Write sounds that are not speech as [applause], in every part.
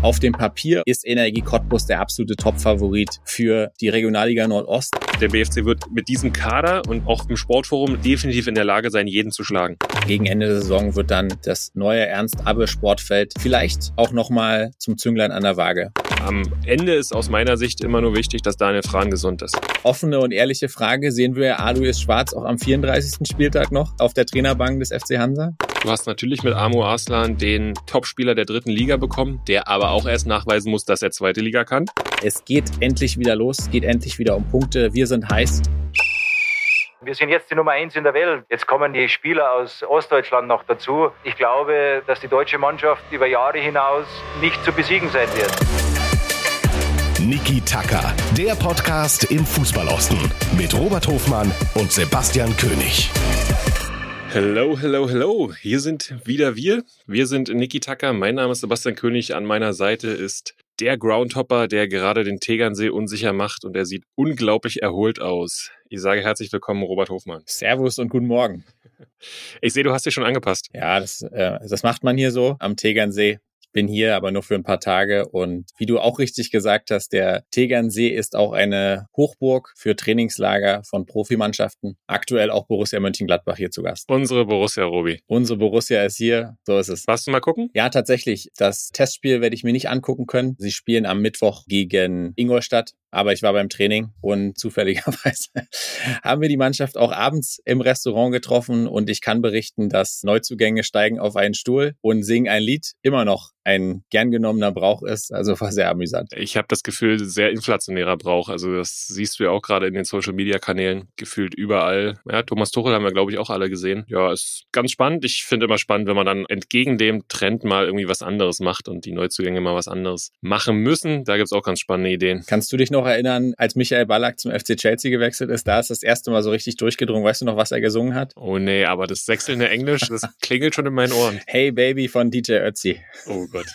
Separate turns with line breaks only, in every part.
Auf dem Papier ist Energie Cottbus der absolute Top-Favorit für die Regionalliga Nordost.
Der BFC wird mit diesem Kader und auch im Sportforum definitiv in der Lage sein, jeden zu schlagen.
Gegen Ende der Saison wird dann das neue Ernst-Abbe-Sportfeld vielleicht auch nochmal zum Zünglein an der Waage.
Am Ende ist aus meiner Sicht immer nur wichtig, dass Daniel Frahn gesund ist.
Offene und ehrliche Frage, sehen wir Alois Schwarz auch am 34. Spieltag noch auf der Trainerbank des FC Hansa?
Du hast natürlich mit Amo Arslan den Topspieler der dritten Liga bekommen, der aber auch erst nachweisen muss, dass er zweite Liga kann.
Es geht endlich wieder los, es geht endlich wieder um Punkte. Wir sind heiß.
Wir sind jetzt die Nummer eins in der Welt. Jetzt kommen die Spieler aus Ostdeutschland noch dazu. Ich glaube, dass die deutsche Mannschaft über Jahre hinaus nicht zu besiegen sein wird.
Niki Tacker, der Podcast im Fußballosten mit Robert Hofmann und Sebastian König.
Hello, hello, hello. Hier sind wieder wir. Wir sind Niki Tacker. Mein Name ist Sebastian König. An meiner Seite ist der Groundhopper, der gerade den Tegernsee unsicher macht und er sieht unglaublich erholt aus. Ich sage herzlich willkommen, Robert Hofmann.
Servus und guten Morgen.
Ich sehe, du hast dich schon angepasst.
Ja, das, äh, das macht man hier so am Tegernsee bin hier aber nur für ein paar Tage und wie du auch richtig gesagt hast, der Tegernsee ist auch eine Hochburg für Trainingslager von Profimannschaften. Aktuell auch Borussia Mönchengladbach hier zu Gast.
Unsere Borussia, Robi.
Unsere Borussia ist hier, so ist es.
Warst du mal gucken?
Ja, tatsächlich. Das Testspiel werde ich mir nicht angucken können. Sie spielen am Mittwoch gegen Ingolstadt aber ich war beim Training und [laughs] zufälligerweise haben wir die Mannschaft auch abends im Restaurant getroffen und ich kann berichten, dass Neuzugänge steigen auf einen Stuhl und singen ein Lied immer noch ein gern genommener Brauch ist. Also war sehr amüsant.
Ich habe das Gefühl, sehr inflationärer Brauch. Also das siehst du ja auch gerade in den Social-Media-Kanälen gefühlt überall. Ja, Thomas Tuchel haben wir, glaube ich, auch alle gesehen. Ja, ist ganz spannend. Ich finde immer spannend, wenn man dann entgegen dem Trend mal irgendwie was anderes macht und die Neuzugänge mal was anderes machen müssen. Da gibt's auch ganz spannende Ideen.
Kannst du dich noch erinnern, als Michael Ballack zum FC Chelsea gewechselt ist? Da ist das erste Mal so richtig durchgedrungen. Weißt du noch, was er gesungen hat?
Oh nee, aber das wechselnde Englisch, das [laughs] klingelt schon in meinen Ohren.
Hey Baby von DJ Ötzi.
Oh Gott.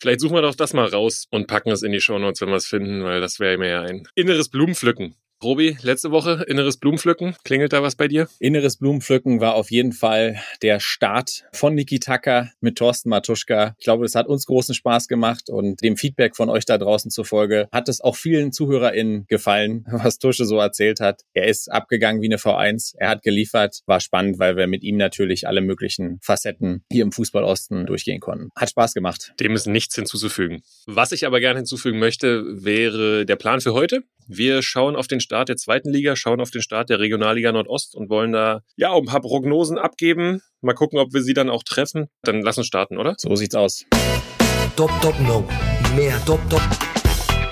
Vielleicht suchen wir doch das mal raus und packen es in die Show Notes, wenn wir es finden, weil das wäre mir ja ein inneres Blumenpflücken. Robi, letzte Woche inneres Blumenpflücken. Klingelt da was bei dir?
Inneres Blumenpflücken war auf jeden Fall der Start von Niki Tacker mit Thorsten Matuschka. Ich glaube, es hat uns großen Spaß gemacht und dem Feedback von euch da draußen zufolge hat es auch vielen ZuhörerInnen gefallen, [laughs] was Tusche so erzählt hat. Er ist abgegangen wie eine V1. Er hat geliefert. War spannend, weil wir mit ihm natürlich alle möglichen Facetten hier im Fußballosten durchgehen konnten. Hat Spaß gemacht.
Dem ist nichts hinzuzufügen. Was ich aber gerne hinzufügen möchte, wäre der Plan für heute. Wir schauen auf den Start der zweiten Liga, schauen auf den Start der Regionalliga Nordost und wollen da ja ein paar Prognosen abgeben. Mal gucken, ob wir sie dann auch treffen. Dann lass uns starten, oder?
So sieht's aus.
Top, top, no. Mehr top, top.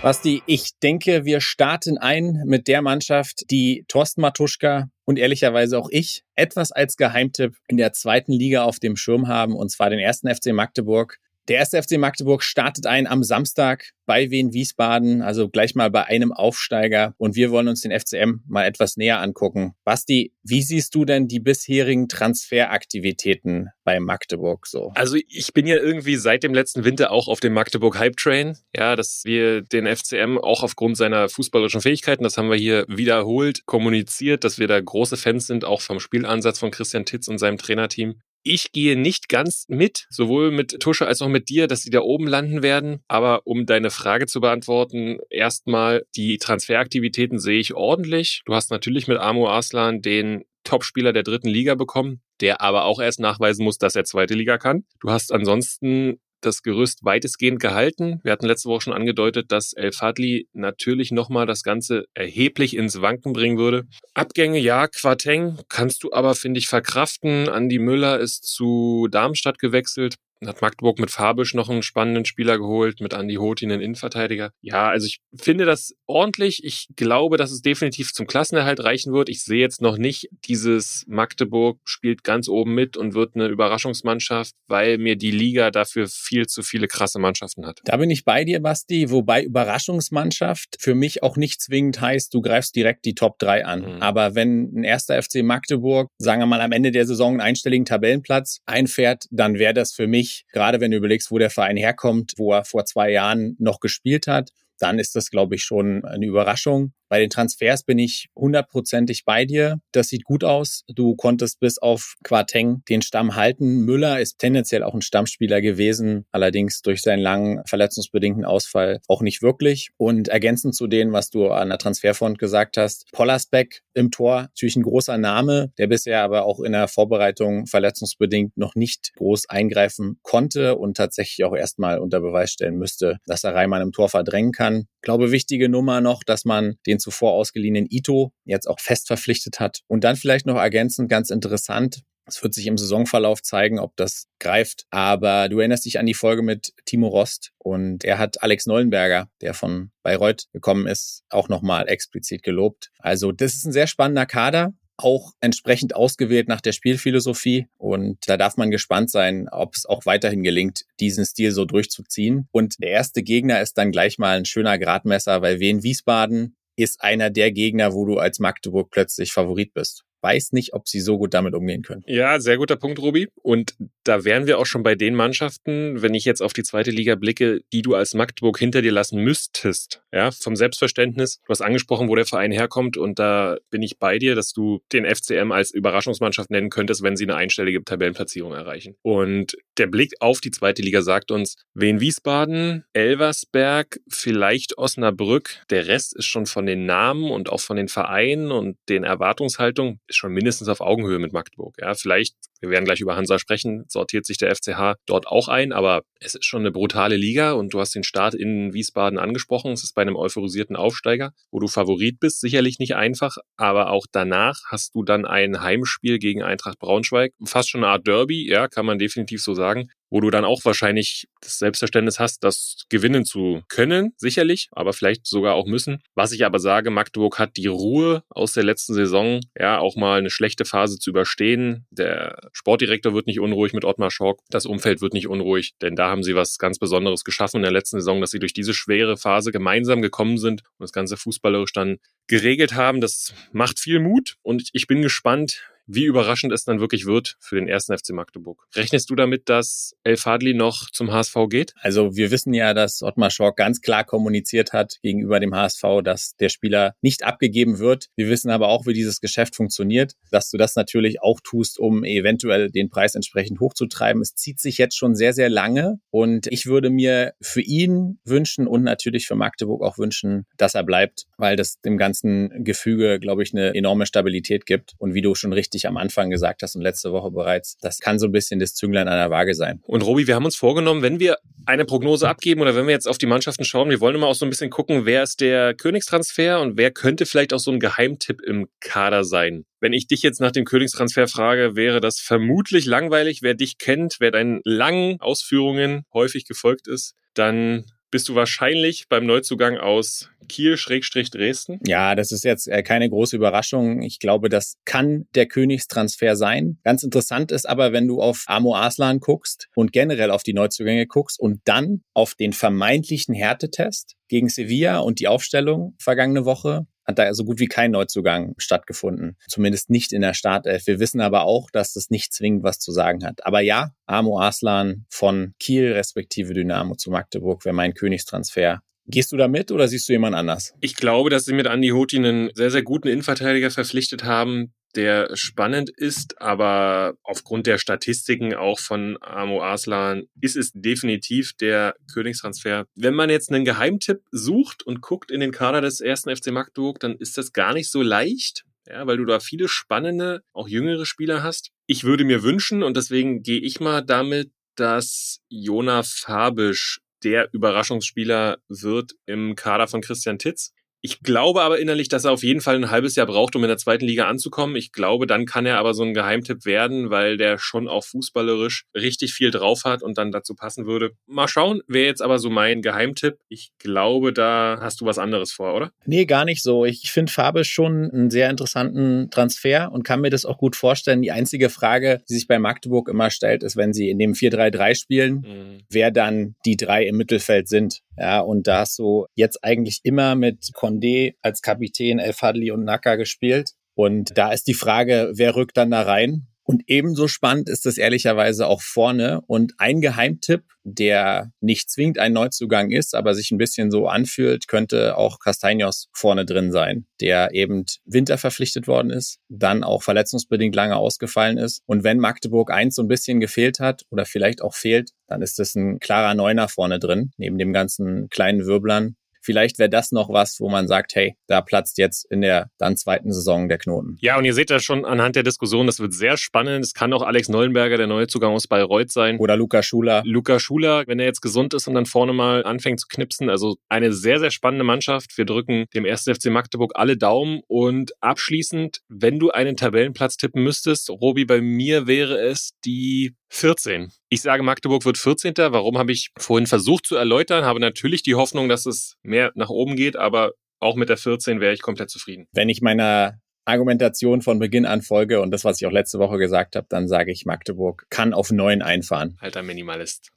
Basti, ich denke, wir starten ein mit der Mannschaft, die Thorsten Matuschka und ehrlicherweise auch ich etwas als Geheimtipp in der zweiten Liga auf dem Schirm haben, und zwar den ersten FC Magdeburg. Der erste FC Magdeburg startet ein am Samstag bei Wien Wiesbaden, also gleich mal bei einem Aufsteiger. Und wir wollen uns den FCM mal etwas näher angucken. Basti, wie siehst du denn die bisherigen Transferaktivitäten bei Magdeburg so?
Also ich bin ja irgendwie seit dem letzten Winter auch auf dem Magdeburg Hype Train. Ja, dass wir den FCM auch aufgrund seiner fußballerischen Fähigkeiten, das haben wir hier wiederholt kommuniziert, dass wir da große Fans sind, auch vom Spielansatz von Christian Titz und seinem Trainerteam. Ich gehe nicht ganz mit, sowohl mit Tusche als auch mit dir, dass sie da oben landen werden. Aber um deine Frage zu beantworten, erstmal die Transferaktivitäten sehe ich ordentlich. Du hast natürlich mit Amo Arslan den Topspieler der dritten Liga bekommen, der aber auch erst nachweisen muss, dass er zweite Liga kann. Du hast ansonsten das Gerüst weitestgehend gehalten. Wir hatten letzte Woche schon angedeutet, dass El Fadli natürlich nochmal das Ganze erheblich ins Wanken bringen würde. Abgänge, ja, Quateng kannst du aber, finde ich, verkraften. Andi Müller ist zu Darmstadt gewechselt hat Magdeburg mit Fabisch noch einen spannenden Spieler geholt, mit Andi Hotin, einen Innenverteidiger. Ja, also ich finde das ordentlich. Ich glaube, dass es definitiv zum Klassenerhalt reichen wird. Ich sehe jetzt noch nicht dieses Magdeburg spielt ganz oben mit und wird eine Überraschungsmannschaft, weil mir die Liga dafür viel zu viele krasse Mannschaften hat.
Da bin ich bei dir, Basti, wobei Überraschungsmannschaft für mich auch nicht zwingend heißt, du greifst direkt die Top 3 an. Mhm. Aber wenn ein erster FC Magdeburg, sagen wir mal am Ende der Saison einen einstelligen Tabellenplatz einfährt, dann wäre das für mich gerade wenn du überlegst, wo der Verein herkommt, wo er vor zwei Jahren noch gespielt hat, dann ist das, glaube ich, schon eine Überraschung. Bei den Transfers bin ich hundertprozentig bei dir. Das sieht gut aus. Du konntest bis auf Quarteng den Stamm halten. Müller ist tendenziell auch ein Stammspieler gewesen, allerdings durch seinen langen verletzungsbedingten Ausfall auch nicht wirklich. Und ergänzend zu dem, was du an der Transferfront gesagt hast, Pollersbeck im Tor, natürlich ein großer Name, der bisher aber auch in der Vorbereitung verletzungsbedingt noch nicht groß eingreifen konnte und tatsächlich auch erstmal unter Beweis stellen müsste, dass er Reimann im Tor verdrängen kann. Ich glaube, wichtige Nummer noch, dass man den zuvor ausgeliehenen Ito jetzt auch fest verpflichtet hat. Und dann vielleicht noch ergänzend ganz interessant, es wird sich im Saisonverlauf zeigen, ob das greift. Aber du erinnerst dich an die Folge mit Timo Rost und er hat Alex Neuenberger, der von Bayreuth gekommen ist, auch nochmal explizit gelobt. Also das ist ein sehr spannender Kader auch entsprechend ausgewählt nach der Spielphilosophie. Und da darf man gespannt sein, ob es auch weiterhin gelingt, diesen Stil so durchzuziehen. Und der erste Gegner ist dann gleich mal ein schöner Gradmesser, weil Wien Wiesbaden ist einer der Gegner, wo du als Magdeburg plötzlich Favorit bist weiß nicht, ob sie so gut damit umgehen können.
Ja, sehr guter Punkt, Robi. Und da wären wir auch schon bei den Mannschaften, wenn ich jetzt auf die zweite Liga blicke, die du als Magdeburg hinter dir lassen müsstest. Ja, vom Selbstverständnis. Du hast angesprochen, wo der Verein herkommt und da bin ich bei dir, dass du den FCM als Überraschungsmannschaft nennen könntest, wenn sie eine einstellige Tabellenplatzierung erreichen. Und der Blick auf die zweite Liga sagt uns, Wien Wiesbaden, Elversberg, vielleicht Osnabrück. Der Rest ist schon von den Namen und auch von den Vereinen und den Erwartungshaltungen schon mindestens auf Augenhöhe mit Magdeburg. Ja, vielleicht, wir werden gleich über Hansa sprechen, sortiert sich der FCH dort auch ein, aber es ist schon eine brutale Liga und du hast den Start in Wiesbaden angesprochen. Es ist bei einem euphorisierten Aufsteiger, wo du Favorit bist, sicherlich nicht einfach, aber auch danach hast du dann ein Heimspiel gegen Eintracht Braunschweig, fast schon eine Art Derby, ja, kann man definitiv so sagen wo du dann auch wahrscheinlich das Selbstverständnis hast, das gewinnen zu können, sicherlich, aber vielleicht sogar auch müssen. Was ich aber sage, Magdeburg hat die Ruhe aus der letzten Saison, ja, auch mal eine schlechte Phase zu überstehen. Der Sportdirektor wird nicht unruhig mit Ottmar Schork, das Umfeld wird nicht unruhig, denn da haben sie was ganz Besonderes geschaffen in der letzten Saison, dass sie durch diese schwere Phase gemeinsam gekommen sind und das Ganze fußballerisch dann geregelt haben. Das macht viel Mut und ich bin gespannt, wie überraschend es dann wirklich wird für den ersten FC Magdeburg. Rechnest du damit, dass El Fadli noch zum HSV geht?
Also wir wissen ja, dass Ottmar Schork ganz klar kommuniziert hat gegenüber dem HSV, dass der Spieler nicht abgegeben wird. Wir wissen aber auch, wie dieses Geschäft funktioniert, dass du das natürlich auch tust, um eventuell den Preis entsprechend hochzutreiben. Es zieht sich jetzt schon sehr, sehr lange und ich würde mir für ihn wünschen und natürlich für Magdeburg auch wünschen, dass er bleibt, weil das dem ganzen Gefüge, glaube ich, eine enorme Stabilität gibt. Und wie du schon richtig richtig am Anfang gesagt hast und letzte Woche bereits, das kann so ein bisschen das Zünglein an der Waage sein.
Und Robi, wir haben uns vorgenommen, wenn wir eine Prognose abgeben oder wenn wir jetzt auf die Mannschaften schauen, wir wollen immer auch so ein bisschen gucken, wer ist der Königstransfer und wer könnte vielleicht auch so ein Geheimtipp im Kader sein. Wenn ich dich jetzt nach dem Königstransfer frage, wäre das vermutlich langweilig. Wer dich kennt, wer deinen langen Ausführungen häufig gefolgt ist, dann bist du wahrscheinlich beim Neuzugang aus Kiel-Dresden?
Ja, das ist jetzt äh, keine große Überraschung. Ich glaube, das kann der Königstransfer sein. Ganz interessant ist aber, wenn du auf Amo Aslan guckst und generell auf die Neuzugänge guckst und dann auf den vermeintlichen Härtetest gegen Sevilla und die Aufstellung vergangene Woche, hat da so gut wie kein Neuzugang stattgefunden. Zumindest nicht in der Startelf. Wir wissen aber auch, dass das nicht zwingend was zu sagen hat. Aber ja, Amo Aslan von Kiel respektive Dynamo zu Magdeburg wäre mein Königstransfer. Gehst du da mit oder siehst du jemand anders?
Ich glaube, dass sie mit Andi Hoti einen sehr, sehr guten Innenverteidiger verpflichtet haben, der spannend ist, aber aufgrund der Statistiken auch von Amo Aslan ist es definitiv der Königstransfer. Wenn man jetzt einen Geheimtipp sucht und guckt in den Kader des ersten FC Magdeburg, dann ist das gar nicht so leicht. Ja, weil du da viele spannende, auch jüngere Spieler hast. Ich würde mir wünschen, und deswegen gehe ich mal damit, dass Jona Fabisch der Überraschungsspieler wird im Kader von Christian Titz. Ich glaube aber innerlich, dass er auf jeden Fall ein halbes Jahr braucht, um in der zweiten Liga anzukommen. Ich glaube, dann kann er aber so ein Geheimtipp werden, weil der schon auch fußballerisch richtig viel drauf hat und dann dazu passen würde. Mal schauen, wäre jetzt aber so mein Geheimtipp. Ich glaube, da hast du was anderes vor, oder?
Nee, gar nicht so. Ich finde Farbe schon einen sehr interessanten Transfer und kann mir das auch gut vorstellen. Die einzige Frage, die sich bei Magdeburg immer stellt, ist, wenn sie in dem 4-3-3 spielen, mhm. wer dann die drei im Mittelfeld sind. Ja, und da hast du jetzt eigentlich immer mit Condé als Kapitän El Fadli und Naka gespielt. Und da ist die Frage, wer rückt dann da rein? Und ebenso spannend ist es ehrlicherweise auch vorne. Und ein Geheimtipp, der nicht zwingend ein Neuzugang ist, aber sich ein bisschen so anfühlt, könnte auch Castaños vorne drin sein, der eben Winter verpflichtet worden ist, dann auch verletzungsbedingt lange ausgefallen ist. Und wenn Magdeburg eins so ein bisschen gefehlt hat oder vielleicht auch fehlt, dann ist es ein klarer Neuner vorne drin, neben dem ganzen kleinen Wirblern Vielleicht wäre das noch was, wo man sagt, hey, da platzt jetzt in der dann zweiten Saison der Knoten.
Ja, und ihr seht das schon anhand der Diskussion, das wird sehr spannend. Es kann auch Alex Neuenberger, der neue Zugang aus Bayreuth sein.
Oder Luca Schuler.
Luca Schuler, wenn er jetzt gesund ist und dann vorne mal anfängt zu knipsen. Also eine sehr, sehr spannende Mannschaft. Wir drücken dem ersten FC Magdeburg alle Daumen. Und abschließend, wenn du einen Tabellenplatz tippen müsstest, Robi, bei mir wäre es die 14. Ich sage, Magdeburg wird 14. Warum habe ich vorhin versucht zu erläutern? Habe natürlich die Hoffnung, dass es mehr nach oben geht, aber auch mit der 14 wäre ich komplett zufrieden.
Wenn ich meiner Argumentation von Beginn an folge und das, was ich auch letzte Woche gesagt habe, dann sage ich, Magdeburg kann auf 9 einfahren.
Alter Minimalist.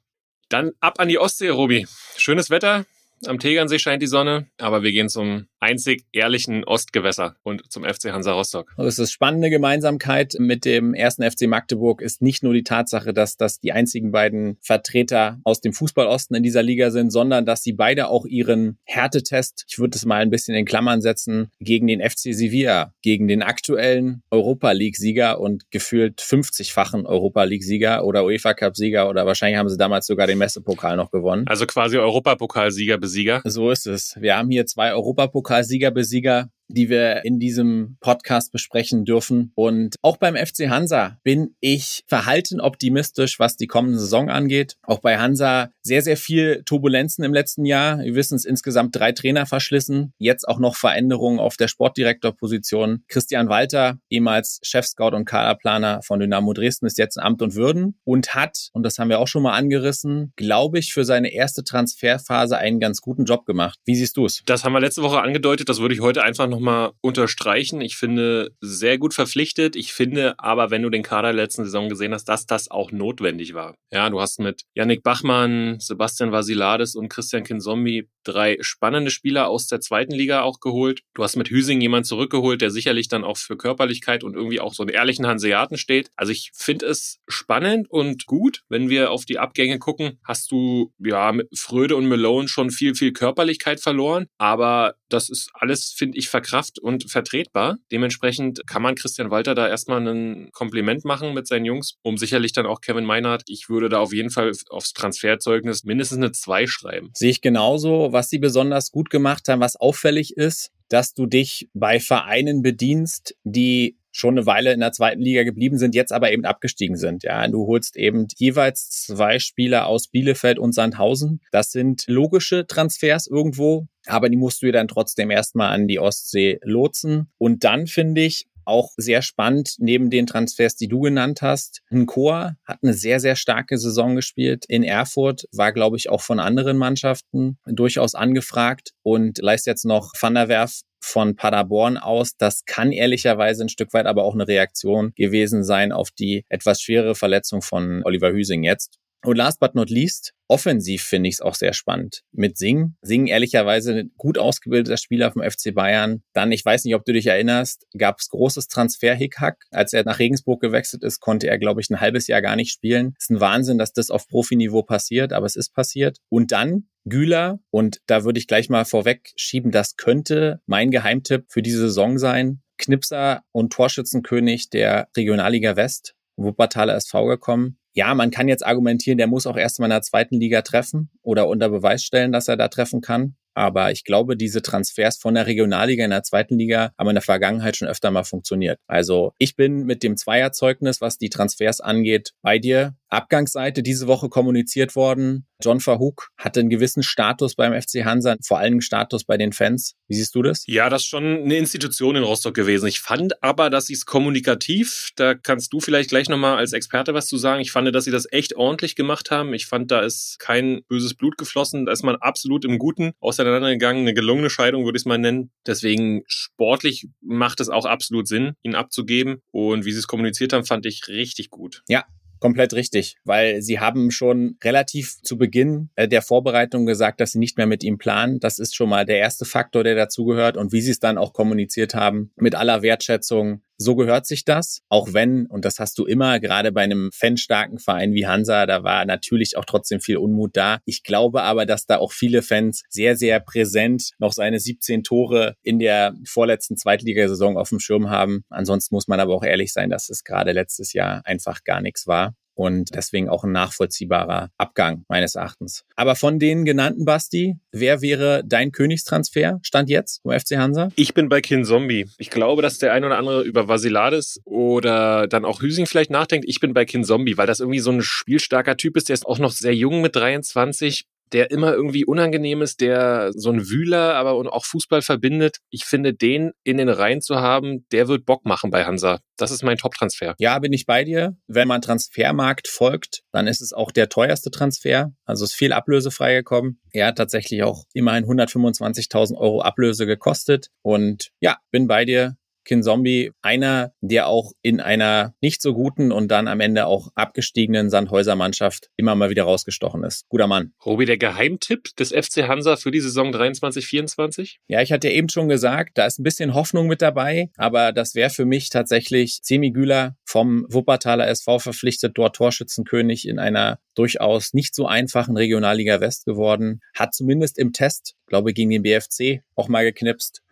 Dann ab an die Ostsee, Robi. Schönes Wetter. Am Tegernsee scheint die Sonne, aber wir gehen zum einzig ehrlichen Ostgewässer und zum FC Hansa Rostock.
Das ist spannende Gemeinsamkeit mit dem ersten FC Magdeburg ist nicht nur die Tatsache, dass das die einzigen beiden Vertreter aus dem Fußballosten in dieser Liga sind, sondern dass sie beide auch ihren Härtetest, ich würde es mal ein bisschen in Klammern setzen, gegen den FC Sevilla, gegen den aktuellen Europa League Sieger und gefühlt 50-fachen Europa League Sieger oder UEFA Cup Sieger oder wahrscheinlich haben sie damals sogar den Messepokal noch gewonnen.
Also quasi Europapokalsieger Besieger.
So ist es. Wir haben hier zwei Europapokalsieger, Besieger die wir in diesem Podcast besprechen dürfen. Und auch beim FC Hansa bin ich verhalten optimistisch, was die kommende Saison angeht. Auch bei Hansa sehr, sehr viel Turbulenzen im letzten Jahr. Wir wissen es insgesamt drei Trainer verschlissen. Jetzt auch noch Veränderungen auf der Sportdirektorposition. Christian Walter, ehemals Chefscout und Kaderplaner von Dynamo Dresden, ist jetzt in Amt und Würden und hat, und das haben wir auch schon mal angerissen, glaube ich, für seine erste Transferphase einen ganz guten Job gemacht. Wie siehst du es?
Das haben wir letzte Woche angedeutet. Das würde ich heute einfach noch nochmal unterstreichen. Ich finde, sehr gut verpflichtet. Ich finde aber, wenn du den Kader der letzten Saison gesehen hast, dass das auch notwendig war. Ja, du hast mit Yannick Bachmann, Sebastian Vasilades und Christian Kinzombie drei spannende Spieler aus der zweiten Liga auch geholt. Du hast mit Hüsing jemand zurückgeholt, der sicherlich dann auch für Körperlichkeit und irgendwie auch so einen ehrlichen Hanseaten steht. Also ich finde es spannend und gut, wenn wir auf die Abgänge gucken, hast du ja mit Fröde und Malone schon viel, viel Körperlichkeit verloren. Aber das ist alles, finde ich, verkraft und vertretbar. Dementsprechend kann man Christian Walter da erstmal ein Kompliment machen mit seinen Jungs, um sicherlich dann auch Kevin Meinhardt. Ich würde da auf jeden Fall aufs Transferzeugnis mindestens eine 2 schreiben.
Sehe ich genauso was sie besonders gut gemacht haben, was auffällig ist, dass du dich bei Vereinen bedienst, die schon eine Weile in der zweiten Liga geblieben sind, jetzt aber eben abgestiegen sind. Ja, du holst eben jeweils zwei Spieler aus Bielefeld und Sandhausen. Das sind logische Transfers irgendwo, aber die musst du dir dann trotzdem erstmal an die Ostsee lotsen. Und dann finde ich, auch sehr spannend, neben den Transfers, die du genannt hast. Nkoa hat eine sehr, sehr starke Saison gespielt in Erfurt, war, glaube ich, auch von anderen Mannschaften durchaus angefragt und leistet jetzt noch Van der Werf von Paderborn aus. Das kann ehrlicherweise ein Stück weit aber auch eine Reaktion gewesen sein auf die etwas schwere Verletzung von Oliver Hüsing jetzt. Und last but not least, offensiv finde ich es auch sehr spannend. Mit Sing. Sing ehrlicherweise ein gut ausgebildeter Spieler vom FC Bayern. Dann, ich weiß nicht, ob du dich erinnerst, gab es großes Transfer-Hickhack. Als er nach Regensburg gewechselt ist, konnte er, glaube ich, ein halbes Jahr gar nicht spielen. Ist ein Wahnsinn, dass das auf Profiniveau passiert, aber es ist passiert. Und dann Güler. Und da würde ich gleich mal vorweg schieben, das könnte mein Geheimtipp für diese Saison sein. Knipser und Torschützenkönig der Regionalliga West, Wuppertaler SV gekommen ja, man kann jetzt argumentieren, der muss auch erst mal in der zweiten Liga treffen oder unter Beweis stellen, dass er da treffen kann. Aber ich glaube, diese Transfers von der Regionalliga in der zweiten Liga haben in der Vergangenheit schon öfter mal funktioniert. Also ich bin mit dem Zweierzeugnis, was die Transfers angeht, bei dir. Abgangsseite diese Woche kommuniziert worden. John Verhoek hatte einen gewissen Status beim FC Hansa, vor allem Status bei den Fans. Wie siehst du das?
Ja, das ist schon eine Institution in Rostock gewesen. Ich fand aber, dass sie es kommunikativ, da kannst du vielleicht gleich nochmal als Experte was zu sagen. Ich fand, dass sie das echt ordentlich gemacht haben. Ich fand, da ist kein böses Blut geflossen. Da ist man absolut im Guten auseinandergegangen. Eine gelungene Scheidung würde ich es mal nennen. Deswegen sportlich macht es auch absolut Sinn, ihn abzugeben. Und wie sie es kommuniziert haben, fand ich richtig gut.
Ja, Komplett richtig, weil sie haben schon relativ zu Beginn äh, der Vorbereitung gesagt, dass sie nicht mehr mit ihm planen. Das ist schon mal der erste Faktor, der dazugehört. Und wie sie es dann auch kommuniziert haben, mit aller Wertschätzung so gehört sich das. Auch wenn, und das hast du immer, gerade bei einem fanstarken Verein wie Hansa, da war natürlich auch trotzdem viel Unmut da. Ich glaube aber, dass da auch viele Fans sehr, sehr präsent noch seine 17 Tore in der vorletzten Zweitligasaison auf dem Schirm haben. Ansonsten muss man aber auch ehrlich sein, dass es gerade letztes Jahr einfach gar nichts war und deswegen auch ein nachvollziehbarer Abgang meines Erachtens. Aber von den genannten Basti, wer wäre dein Königstransfer? Stand jetzt vom FC Hansa?
Ich bin bei Kin Zombie. Ich glaube, dass der ein oder andere über Vasilades oder dann auch Hüsing vielleicht nachdenkt. Ich bin bei Kin Zombie, weil das irgendwie so ein spielstarker Typ ist. Der ist auch noch sehr jung mit 23 der immer irgendwie unangenehm ist, der so ein Wühler, aber auch Fußball verbindet. Ich finde, den in den Reihen zu haben, der wird Bock machen bei Hansa. Das ist mein Top-Transfer.
Ja, bin ich bei dir. Wenn man Transfermarkt folgt, dann ist es auch der teuerste Transfer. Also ist viel Ablöse freigekommen. Er hat tatsächlich auch immerhin 125.000 Euro Ablöse gekostet. Und ja, bin bei dir. Kinzombie einer, der auch in einer nicht so guten und dann am Ende auch abgestiegenen Sandhäuser Mannschaft immer mal wieder rausgestochen ist. Guter Mann.
Robi, der Geheimtipp des FC Hansa für die Saison 23-24?
Ja, ich hatte ja eben schon gesagt, da ist ein bisschen Hoffnung mit dabei, aber das wäre für mich tatsächlich Semi Güler vom Wuppertaler SV verpflichtet, dort Torschützenkönig in einer durchaus nicht so einfachen Regionalliga West geworden, hat zumindest im Test, glaube gegen den BFC auch mal geknipst.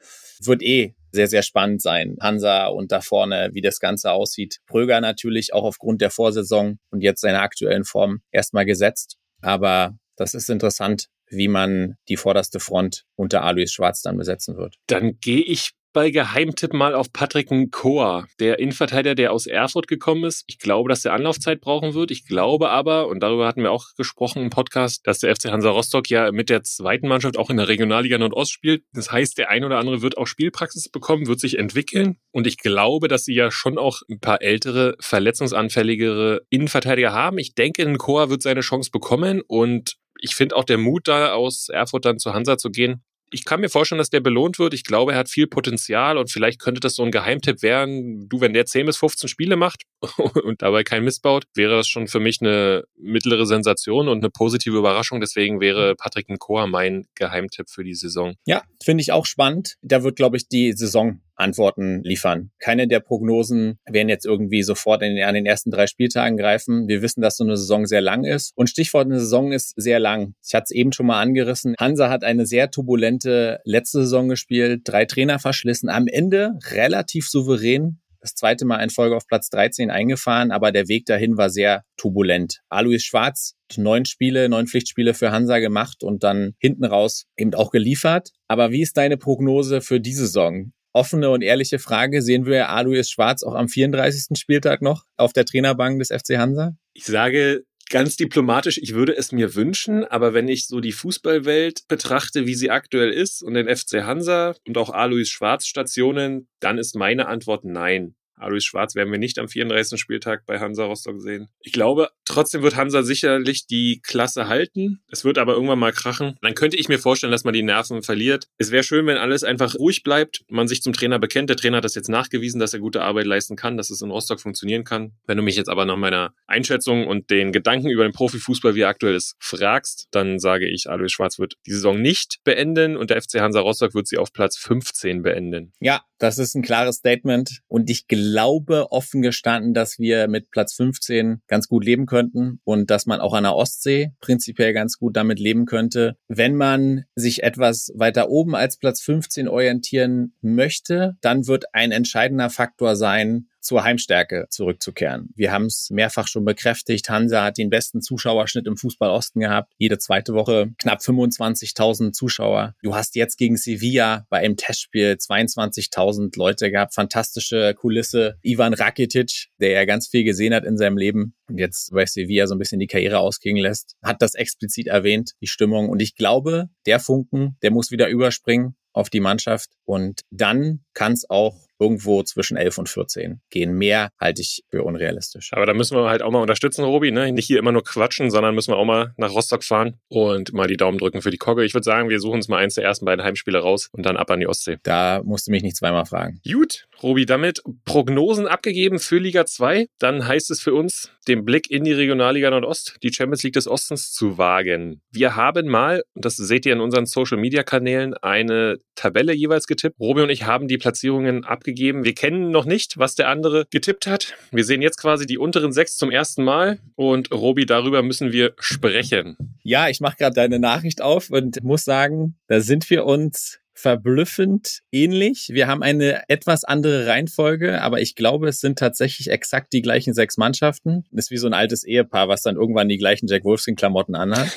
Wird eh sehr, sehr spannend sein. Hansa und da vorne, wie das Ganze aussieht. Pröger natürlich auch aufgrund der Vorsaison und jetzt seiner aktuellen Form erstmal gesetzt. Aber das ist interessant, wie man die vorderste Front unter Alois Schwarz dann besetzen wird.
Dann gehe ich bei Geheimtipp mal auf Patrick Nkoa, der Innenverteidiger, der aus Erfurt gekommen ist. Ich glaube, dass er Anlaufzeit brauchen wird. Ich glaube aber, und darüber hatten wir auch gesprochen im Podcast, dass der FC Hansa Rostock ja mit der zweiten Mannschaft auch in der Regionalliga Nordost spielt. Das heißt, der ein oder andere wird auch Spielpraxis bekommen, wird sich entwickeln. Und ich glaube, dass sie ja schon auch ein paar ältere, verletzungsanfälligere Innenverteidiger haben. Ich denke, Nkoa wird seine Chance bekommen und ich finde auch der Mut da aus Erfurt dann zu Hansa zu gehen, ich kann mir vorstellen, dass der belohnt wird. Ich glaube, er hat viel Potenzial und vielleicht könnte das so ein Geheimtipp werden. Du, wenn der 10 bis 15 Spiele macht [laughs] und dabei kein Mist baut, wäre das schon für mich eine mittlere Sensation und eine positive Überraschung. Deswegen wäre Patrick Nkoa mein Geheimtipp für die Saison.
Ja, finde ich auch spannend. Da wird, glaube ich, die Saison Antworten liefern. Keine der Prognosen werden jetzt irgendwie sofort den, an den ersten drei Spieltagen greifen. Wir wissen, dass so eine Saison sehr lang ist. Und Stichwort eine Saison ist sehr lang. Ich hatte es eben schon mal angerissen. Hansa hat eine sehr turbulente letzte Saison gespielt, drei Trainer verschlissen. Am Ende relativ souverän das zweite Mal in Folge auf Platz 13 eingefahren, aber der Weg dahin war sehr turbulent. Alois Schwarz neun Spiele, neun Pflichtspiele für Hansa gemacht und dann hinten raus eben auch geliefert. Aber wie ist deine Prognose für diese Saison? Offene und ehrliche Frage, sehen wir Alois Schwarz auch am 34. Spieltag noch auf der Trainerbank des FC Hansa?
Ich sage ganz diplomatisch, ich würde es mir wünschen, aber wenn ich so die Fußballwelt betrachte, wie sie aktuell ist und den FC Hansa und auch Alois Schwarz Stationen, dann ist meine Antwort nein. Alois Schwarz werden wir nicht am 34. Spieltag bei Hansa Rostock sehen. Ich glaube, trotzdem wird Hansa sicherlich die Klasse halten. Es wird aber irgendwann mal krachen. Dann könnte ich mir vorstellen, dass man die Nerven verliert. Es wäre schön, wenn alles einfach ruhig bleibt, man sich zum Trainer bekennt. Der Trainer hat das jetzt nachgewiesen, dass er gute Arbeit leisten kann, dass es in Rostock funktionieren kann. Wenn du mich jetzt aber nach meiner Einschätzung und den Gedanken über den Profifußball, wie er aktuell ist, fragst, dann sage ich, Alois Schwarz wird die Saison nicht beenden und der FC Hansa Rostock wird sie auf Platz 15 beenden.
Ja, das ist ein klares Statement und ich glaube offen gestanden, dass wir mit Platz 15 ganz gut leben könnten und dass man auch an der Ostsee prinzipiell ganz gut damit leben könnte. Wenn man sich etwas weiter oben als Platz 15 orientieren möchte, dann wird ein entscheidender Faktor sein, zur Heimstärke zurückzukehren. Wir haben es mehrfach schon bekräftigt. Hansa hat den besten Zuschauerschnitt im Fußball Osten gehabt. Jede zweite Woche knapp 25.000 Zuschauer. Du hast jetzt gegen Sevilla bei einem Testspiel 22.000 Leute gehabt. Fantastische Kulisse. Ivan Rakitic, der ja ganz viel gesehen hat in seinem Leben und jetzt bei Sevilla so ein bisschen die Karriere ausklingen lässt, hat das explizit erwähnt, die Stimmung. Und ich glaube, der Funken, der muss wieder überspringen auf die Mannschaft. Und dann kann es auch irgendwo zwischen 11 und 14 gehen. Mehr halte ich für unrealistisch.
Aber da müssen wir halt auch mal unterstützen, Robi. Ne? Nicht hier immer nur quatschen, sondern müssen wir auch mal nach Rostock fahren und mal die Daumen drücken für die Kogge. Ich würde sagen, wir suchen uns mal eins der ersten beiden Heimspiele raus und dann ab an die Ostsee.
Da musst du mich nicht zweimal fragen.
Gut, Robi, damit Prognosen abgegeben für Liga 2. Dann heißt es für uns, den Blick in die Regionalliga Nordost, die Champions League des Ostens zu wagen. Wir haben mal, das seht ihr in unseren Social Media Kanälen, eine Tabelle jeweils getippt. Robi und ich haben die Platzierungen abgegeben. Wir kennen noch nicht, was der andere getippt hat. Wir sehen jetzt quasi die unteren sechs zum ersten Mal und Robi, darüber müssen wir sprechen.
Ja, ich mache gerade deine Nachricht auf und muss sagen, da sind wir uns verblüffend ähnlich. Wir haben eine etwas andere Reihenfolge, aber ich glaube, es sind tatsächlich exakt die gleichen sechs Mannschaften. Ist wie so ein altes Ehepaar, was dann irgendwann die gleichen Jack Wolfskin-Klamotten anhat.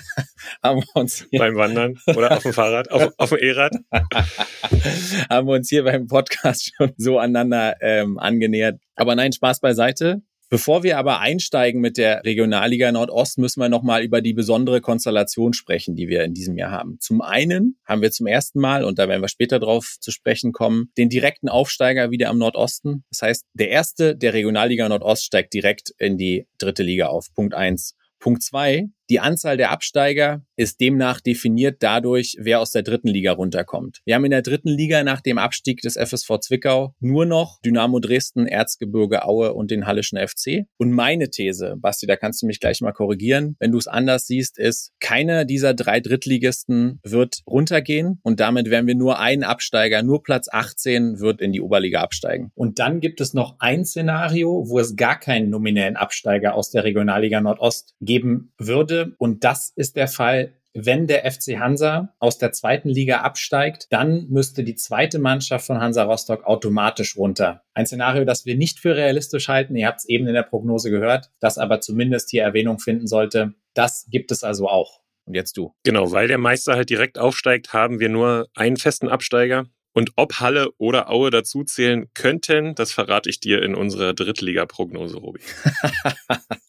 [laughs]
haben wir uns beim Wandern oder auf dem Fahrrad, auf, auf dem E-Rad. [laughs]
haben wir uns hier beim Podcast schon so aneinander ähm, angenähert. Aber nein, Spaß beiseite. Bevor wir aber einsteigen mit der Regionalliga Nordost, müssen wir nochmal über die besondere Konstellation sprechen, die wir in diesem Jahr haben. Zum einen haben wir zum ersten Mal, und da werden wir später drauf zu sprechen kommen, den direkten Aufsteiger wieder am Nordosten. Das heißt, der erste der Regionalliga Nordost steigt direkt in die dritte Liga auf. Punkt eins. Punkt zwei, die Anzahl der Absteiger ist demnach definiert dadurch, wer aus der dritten Liga runterkommt. Wir haben in der dritten Liga nach dem Abstieg des FSV Zwickau nur noch Dynamo Dresden, Erzgebirge Aue und den Hallischen FC. Und meine These, Basti, da kannst du mich gleich mal korrigieren, wenn du es anders siehst, ist, keiner dieser drei Drittligisten wird runtergehen und damit werden wir nur einen Absteiger, nur Platz 18 wird in die Oberliga absteigen. Und dann gibt es noch ein Szenario, wo es gar keinen nominellen Absteiger aus der Regionalliga Nordost geben würde und das ist der Fall, wenn der FC Hansa aus der zweiten Liga absteigt, dann müsste die zweite Mannschaft von Hansa Rostock automatisch runter. Ein Szenario, das wir nicht für realistisch halten. Ihr habt es eben in der Prognose gehört, das aber zumindest hier Erwähnung finden sollte. Das gibt es also auch. Und jetzt du.
Genau, weil der Meister halt direkt aufsteigt, haben wir nur einen festen Absteiger. Und ob Halle oder Aue dazuzählen könnten, das verrate ich dir in unserer Drittliga-Prognose, Robi.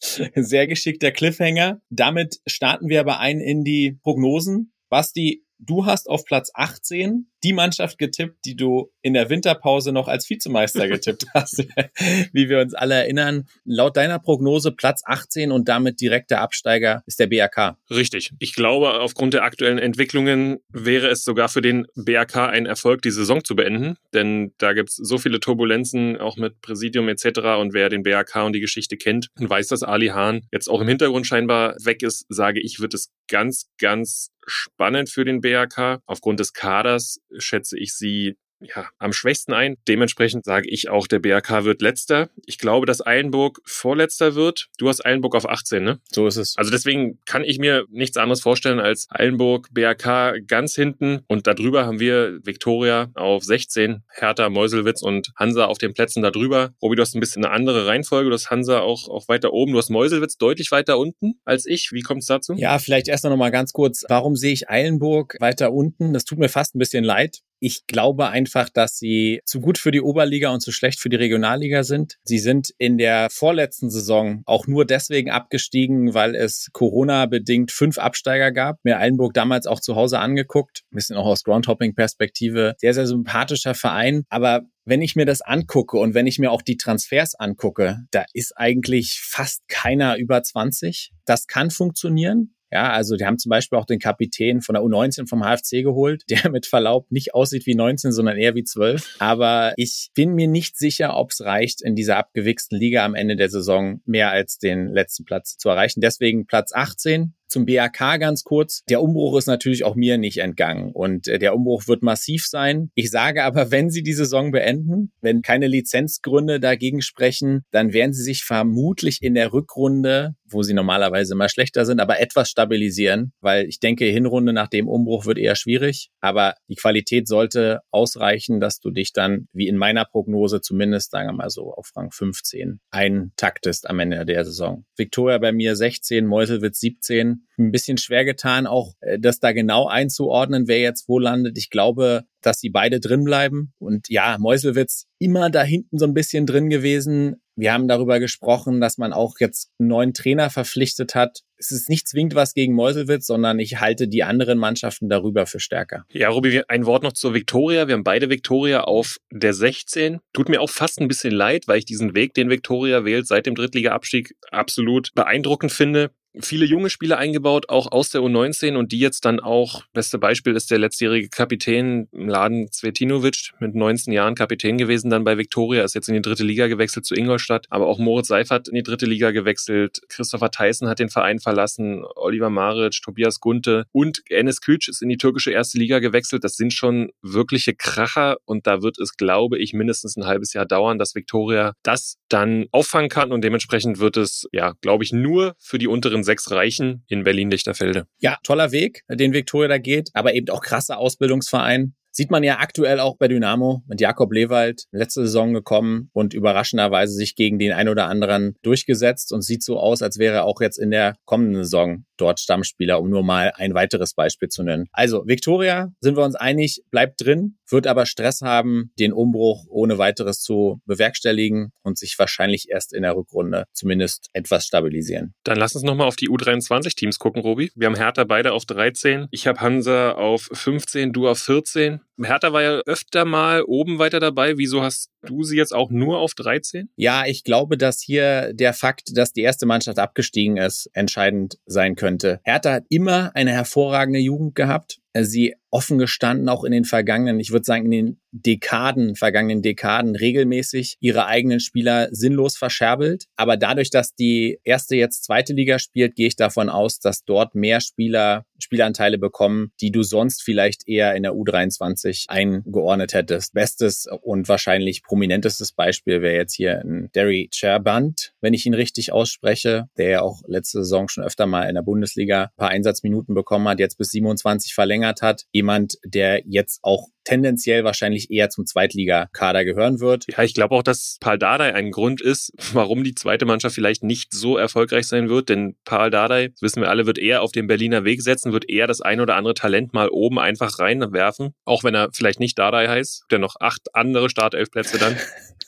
[laughs]
Sehr geschickter Cliffhanger. Damit starten wir aber ein in die Prognosen. Basti, du hast auf Platz 18 die Mannschaft getippt, die du in der Winterpause noch als Vizemeister getippt [laughs] hast, [laughs] wie wir uns alle erinnern. Laut deiner Prognose Platz 18 und damit direkter Absteiger ist der BRK.
Richtig. Ich glaube, aufgrund der aktuellen Entwicklungen wäre es sogar für den BRK ein Erfolg, die Saison zu beenden, denn da gibt es so viele Turbulenzen, auch mit Präsidium etc. Und wer den BRK und die Geschichte kennt und weiß, dass Ali Hahn jetzt auch im Hintergrund scheinbar weg ist, sage ich, wird es ganz, ganz spannend für den BRK. Aufgrund des Kaders schätze ich sie ja, am schwächsten ein. Dementsprechend sage ich auch, der BRK wird letzter. Ich glaube, dass Eilenburg vorletzter wird. Du hast Eilenburg auf 18, ne?
So ist es.
Also deswegen kann ich mir nichts anderes vorstellen als Eilenburg, BRK ganz hinten und darüber haben wir Viktoria auf 16, Hertha, Meuselwitz und Hansa auf den Plätzen darüber. Robi, du hast ein bisschen eine andere Reihenfolge. Du hast Hansa auch, auch weiter oben. Du hast Meuselwitz deutlich weiter unten als ich. Wie kommt es dazu?
Ja, vielleicht erst noch mal ganz kurz. Warum sehe ich Eilenburg weiter unten? Das tut mir fast ein bisschen leid. Ich glaube einfach, dass sie zu gut für die Oberliga und zu schlecht für die Regionalliga sind. Sie sind in der vorletzten Saison auch nur deswegen abgestiegen, weil es Corona-bedingt fünf Absteiger gab. Mir Eilenburg damals auch zu Hause angeguckt. Ein bisschen auch aus Groundhopping-Perspektive. Sehr, sehr sympathischer Verein. Aber wenn ich mir das angucke und wenn ich mir auch die Transfers angucke, da ist eigentlich fast keiner über 20. Das kann funktionieren. Ja, also die haben zum Beispiel auch den Kapitän von der U19 vom HFC geholt, [laughs] der mit Verlaub nicht aussieht wie 19, sondern eher wie 12. Aber ich bin mir nicht sicher, ob es reicht, in dieser abgewichsten Liga am Ende der Saison mehr als den letzten Platz zu erreichen. Deswegen Platz 18, zum BAK ganz kurz. Der Umbruch ist natürlich auch mir nicht entgangen und äh, der Umbruch wird massiv sein. Ich sage aber, [laughs] wenn sie die Saison beenden, wenn keine Lizenzgründe dagegen sprechen, dann werden sie sich vermutlich in der Rückrunde, wo sie normalerweise immer schlechter sind, aber etwas stabilisieren, weil ich denke, Hinrunde nach dem Umbruch wird eher schwierig, aber die Qualität sollte ausreichen, dass du dich dann, wie in meiner Prognose zumindest, sagen wir mal so, auf Rang 15 eintaktest am Ende der Saison. Victoria bei mir 16, Meuselwitz 17 ein bisschen schwer getan, auch äh, das da genau einzuordnen, wer jetzt wo landet. Ich glaube, dass sie beide drin bleiben. Und ja, Meuselwitz immer da hinten so ein bisschen drin gewesen. Wir haben darüber gesprochen, dass man auch jetzt einen neuen Trainer verpflichtet hat. Es ist nicht zwingend was gegen Meuselwitz, sondern ich halte die anderen Mannschaften darüber für stärker.
Ja, Robi, ein Wort noch zur Viktoria. Wir haben beide Viktoria auf der 16. Tut mir auch fast ein bisschen leid, weil ich diesen Weg, den Viktoria wählt, seit dem Drittliga-Abstieg absolut beeindruckend finde viele junge Spieler eingebaut, auch aus der U19 und die jetzt dann auch, beste Beispiel ist der letztjährige Kapitän Laden Zvetinovic, mit 19 Jahren Kapitän gewesen, dann bei Viktoria, ist jetzt in die dritte Liga gewechselt zu Ingolstadt, aber auch Moritz Seifert in die dritte Liga gewechselt, Christopher Theissen hat den Verein verlassen, Oliver Maric, Tobias Gunte und Enes Küç ist in die türkische erste Liga gewechselt. Das sind schon wirkliche Kracher und da wird es, glaube ich, mindestens ein halbes Jahr dauern, dass Viktoria das dann auffangen kann und dementsprechend wird es, ja, glaube ich, nur für die unteren sechs reichen in Berlin-Lichterfelde.
Ja, toller Weg, den Viktoria da geht, aber eben auch krasser Ausbildungsverein. Sieht man ja aktuell auch bei Dynamo mit Jakob Lewald, letzte Saison gekommen und überraschenderweise sich gegen den ein oder anderen durchgesetzt und sieht so aus, als wäre er auch jetzt in der kommenden Saison dort Stammspieler, um nur mal ein weiteres Beispiel zu nennen. Also, Viktoria, sind wir uns einig, bleibt drin, wird aber Stress haben, den Umbruch ohne weiteres zu bewerkstelligen und sich wahrscheinlich erst in der Rückrunde zumindest etwas stabilisieren.
Dann lass uns nochmal auf die U23-Teams gucken, Robi. Wir haben Hertha beide auf 13. Ich habe Hansa auf 15, du auf 14. Hertha war ja öfter mal oben weiter dabei. Wieso hast du sie jetzt auch nur auf 13?
Ja, ich glaube, dass hier der Fakt, dass die erste Mannschaft abgestiegen ist, entscheidend sein könnte. Hertha hat immer eine hervorragende Jugend gehabt. Sie offen gestanden, auch in den vergangenen, ich würde sagen, in den Dekaden, vergangenen Dekaden regelmäßig ihre eigenen Spieler sinnlos verscherbelt. Aber dadurch, dass die erste jetzt zweite Liga spielt, gehe ich davon aus, dass dort mehr Spieler Spielanteile bekommen, die du sonst vielleicht eher in der U23 eingeordnet hättest. Bestes und wahrscheinlich prominentestes Beispiel wäre jetzt hier ein Derry Cherband, wenn ich ihn richtig ausspreche, der ja auch letzte Saison schon öfter mal in der Bundesliga ein paar Einsatzminuten bekommen hat, jetzt bis 27 verlängert hat jemand, der jetzt auch tendenziell wahrscheinlich eher zum Zweitligakader gehören wird.
Ja, ich glaube auch, dass Paul Dardai ein Grund ist, warum die zweite Mannschaft vielleicht nicht so erfolgreich sein wird, denn Paul Dardai, wissen wir alle, wird eher auf den Berliner Weg setzen, wird eher das ein oder andere Talent mal oben einfach reinwerfen, auch wenn er vielleicht nicht Dardai heißt, der noch acht andere Startelfplätze dann. [laughs]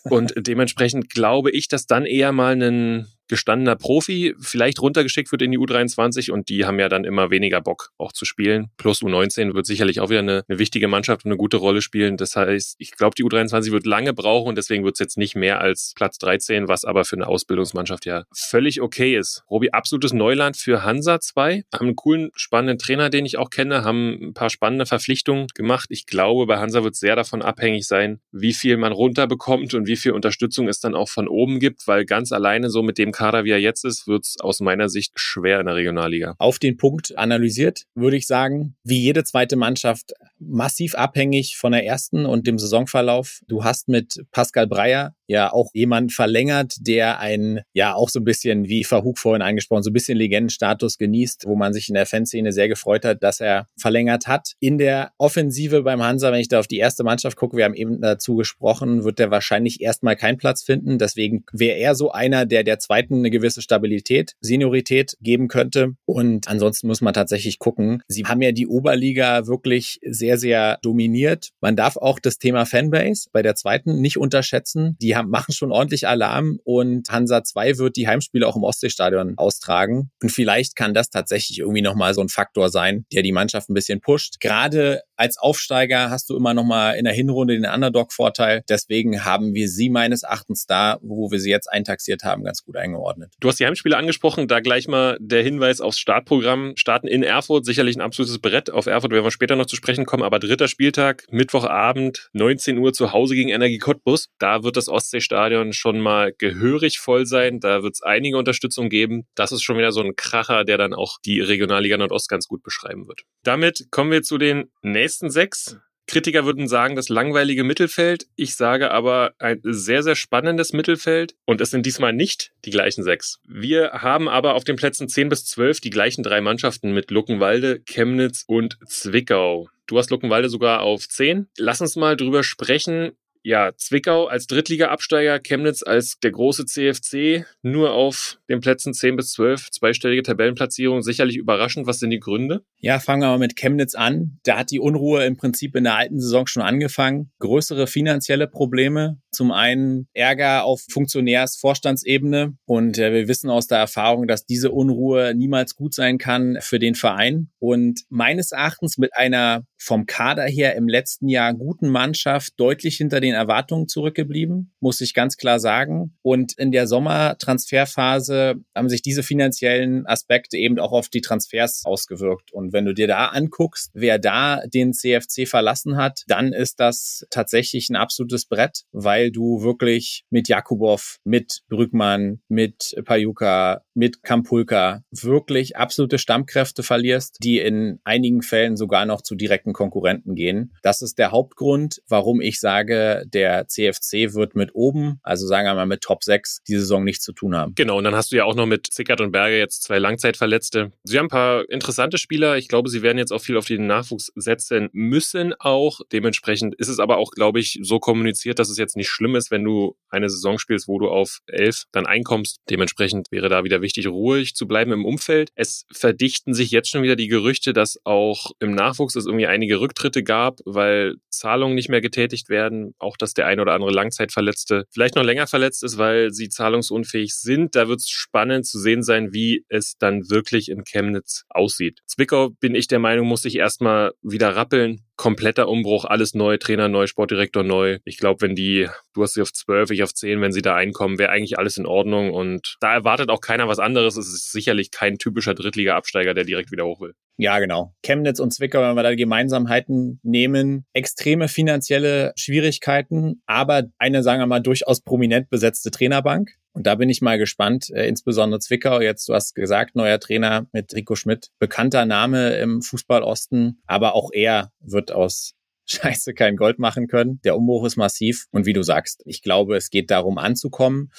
Und dementsprechend glaube ich, dass dann eher mal ein gestandener Profi vielleicht runtergeschickt wird in die U23 und die haben ja dann immer weniger Bock auch zu spielen. Plus U19 wird sicherlich auch wieder eine, eine wichtige Mannschaft und eine gute Rolle spielen. Das heißt, ich glaube, die U23 wird lange brauchen und deswegen wird es jetzt nicht mehr als Platz 13, was aber für eine Ausbildungsmannschaft ja völlig okay ist. Robi, absolutes Neuland für Hansa 2. Haben einen coolen, spannenden Trainer, den ich auch kenne, haben ein paar spannende Verpflichtungen gemacht. Ich glaube, bei Hansa wird es sehr davon abhängig sein, wie viel man runterbekommt und wie viel Unterstützung es dann auch von oben gibt, weil ganz alleine so mit dem Kader, wie er jetzt ist, wird es aus meiner Sicht schwer in der Regionalliga.
Auf den Punkt analysiert, würde ich sagen, wie jede zweite Mannschaft massiv abhängig von der ersten und dem Saisonverlauf. Du hast mit Pascal Breyer ja auch jemand verlängert, der einen, ja auch so ein bisschen, wie Verhug vorhin angesprochen, so ein bisschen Legendenstatus genießt, wo man sich in der Fanszene sehr gefreut hat, dass er verlängert hat. In der Offensive beim Hansa, wenn ich da auf die erste Mannschaft gucke, wir haben eben dazu gesprochen, wird der wahrscheinlich erstmal keinen Platz finden. Deswegen wäre er so einer, der der zweiten eine gewisse Stabilität, Seniorität geben könnte. Und ansonsten muss man tatsächlich gucken. Sie haben ja die Oberliga wirklich sehr, sehr dominiert. Man darf auch das Thema Fanbase bei der zweiten nicht unterschätzen. Die haben, machen schon ordentlich Alarm und Hansa 2 wird die Heimspiele auch im Ostseestadion austragen. Und vielleicht kann das tatsächlich irgendwie nochmal so ein Faktor sein, der die Mannschaft ein bisschen pusht. Gerade als Aufsteiger hast du immer nochmal in der Hinrunde den Underdog-Vorteil. Deswegen haben wir sie meines Erachtens da, wo wir sie jetzt eintaxiert haben, ganz gut eingeordnet.
Du hast die Heimspiele angesprochen, da gleich mal der Hinweis aufs Startprogramm. Starten in Erfurt, sicherlich ein absolutes Brett. Auf Erfurt werden wir später noch zu sprechen kommen, aber dritter Spieltag, Mittwochabend, 19 Uhr zu Hause gegen Energie Cottbus. Da wird das Ostseestadion schon mal gehörig voll sein. Da wird es einige Unterstützung geben. Das ist schon wieder so ein Kracher, der dann auch die Regionalliga Nordost ganz gut beschreiben wird. Damit kommen wir zu den nächsten nächsten sechs. Kritiker würden sagen, das langweilige Mittelfeld. Ich sage aber ein sehr, sehr spannendes Mittelfeld. Und es sind diesmal nicht die gleichen sechs. Wir haben aber auf den Plätzen 10 bis 12 die gleichen drei Mannschaften mit Luckenwalde, Chemnitz und Zwickau. Du hast Luckenwalde sogar auf 10. Lass uns mal drüber sprechen, ja, Zwickau als Drittliga-Absteiger, Chemnitz als der große CFC, nur auf den Plätzen 10 bis 12, zweistellige Tabellenplatzierung, sicherlich überraschend. Was sind die Gründe?
Ja, fangen wir mal mit Chemnitz an. Da hat die Unruhe im Prinzip in der alten Saison schon angefangen. Größere finanzielle Probleme. Zum einen Ärger auf Funktionärs-Vorstandsebene. Und äh, wir wissen aus der Erfahrung, dass diese Unruhe niemals gut sein kann für den Verein. Und meines Erachtens mit einer vom Kader her im letzten Jahr guten Mannschaft deutlich hinter den Erwartungen zurückgeblieben, muss ich ganz klar sagen. Und in der Sommertransferphase haben sich diese finanziellen Aspekte eben auch auf die Transfers ausgewirkt. Und wenn du dir da anguckst, wer da den CFC verlassen hat, dann ist das tatsächlich ein absolutes Brett, weil du wirklich mit Jakubov, mit Brückmann, mit Pajuka, mit Kampulka wirklich absolute Stammkräfte verlierst, die in einigen Fällen sogar noch zu direkten Konkurrenten gehen. Das ist der Hauptgrund, warum ich sage, der CFC wird mit oben, also sagen wir mal mit Top 6, die Saison nichts zu tun haben.
Genau, und dann hast du ja auch noch mit Zickert und Berge jetzt zwei Langzeitverletzte. Sie haben ein paar interessante Spieler. Ich glaube, sie werden jetzt auch viel auf den Nachwuchs setzen müssen auch. Dementsprechend ist es aber auch, glaube ich, so kommuniziert, dass es jetzt nicht schlimm ist, wenn du eine Saison spielst, wo du auf elf dann einkommst. Dementsprechend wäre da wieder wichtig, ruhig zu bleiben im Umfeld. Es verdichten sich jetzt schon wieder die Gerüchte, dass auch im Nachwuchs es irgendwie einige Rücktritte gab, weil Zahlungen nicht mehr getätigt werden. Auch, dass der ein oder andere Langzeitverletzte vielleicht noch länger verletzt ist, weil sie zahlungsunfähig sind. Da wird es spannend zu sehen sein, wie es dann wirklich in Chemnitz aussieht. Zwickau, bin ich der Meinung, muss sich erstmal wieder rappeln kompletter Umbruch, alles neu, Trainer neu, Sportdirektor neu. Ich glaube, wenn die, du hast sie auf zwölf, ich auf zehn, wenn sie da einkommen, wäre eigentlich alles in Ordnung und da erwartet auch keiner was anderes. Es ist sicherlich kein typischer Drittliga-Absteiger, der direkt wieder hoch will.
Ja, genau. Chemnitz und Zwickau, wenn wir da Gemeinsamheiten nehmen, extreme finanzielle Schwierigkeiten, aber eine, sagen wir mal, durchaus prominent besetzte Trainerbank. Und da bin ich mal gespannt, äh, insbesondere Zwickau. Jetzt, du hast gesagt, neuer Trainer mit Rico Schmidt. Bekannter Name im Fußballosten, aber auch er wird aus [laughs] Scheiße kein Gold machen können. Der Umbruch ist massiv. Und wie du sagst, ich glaube, es geht darum anzukommen.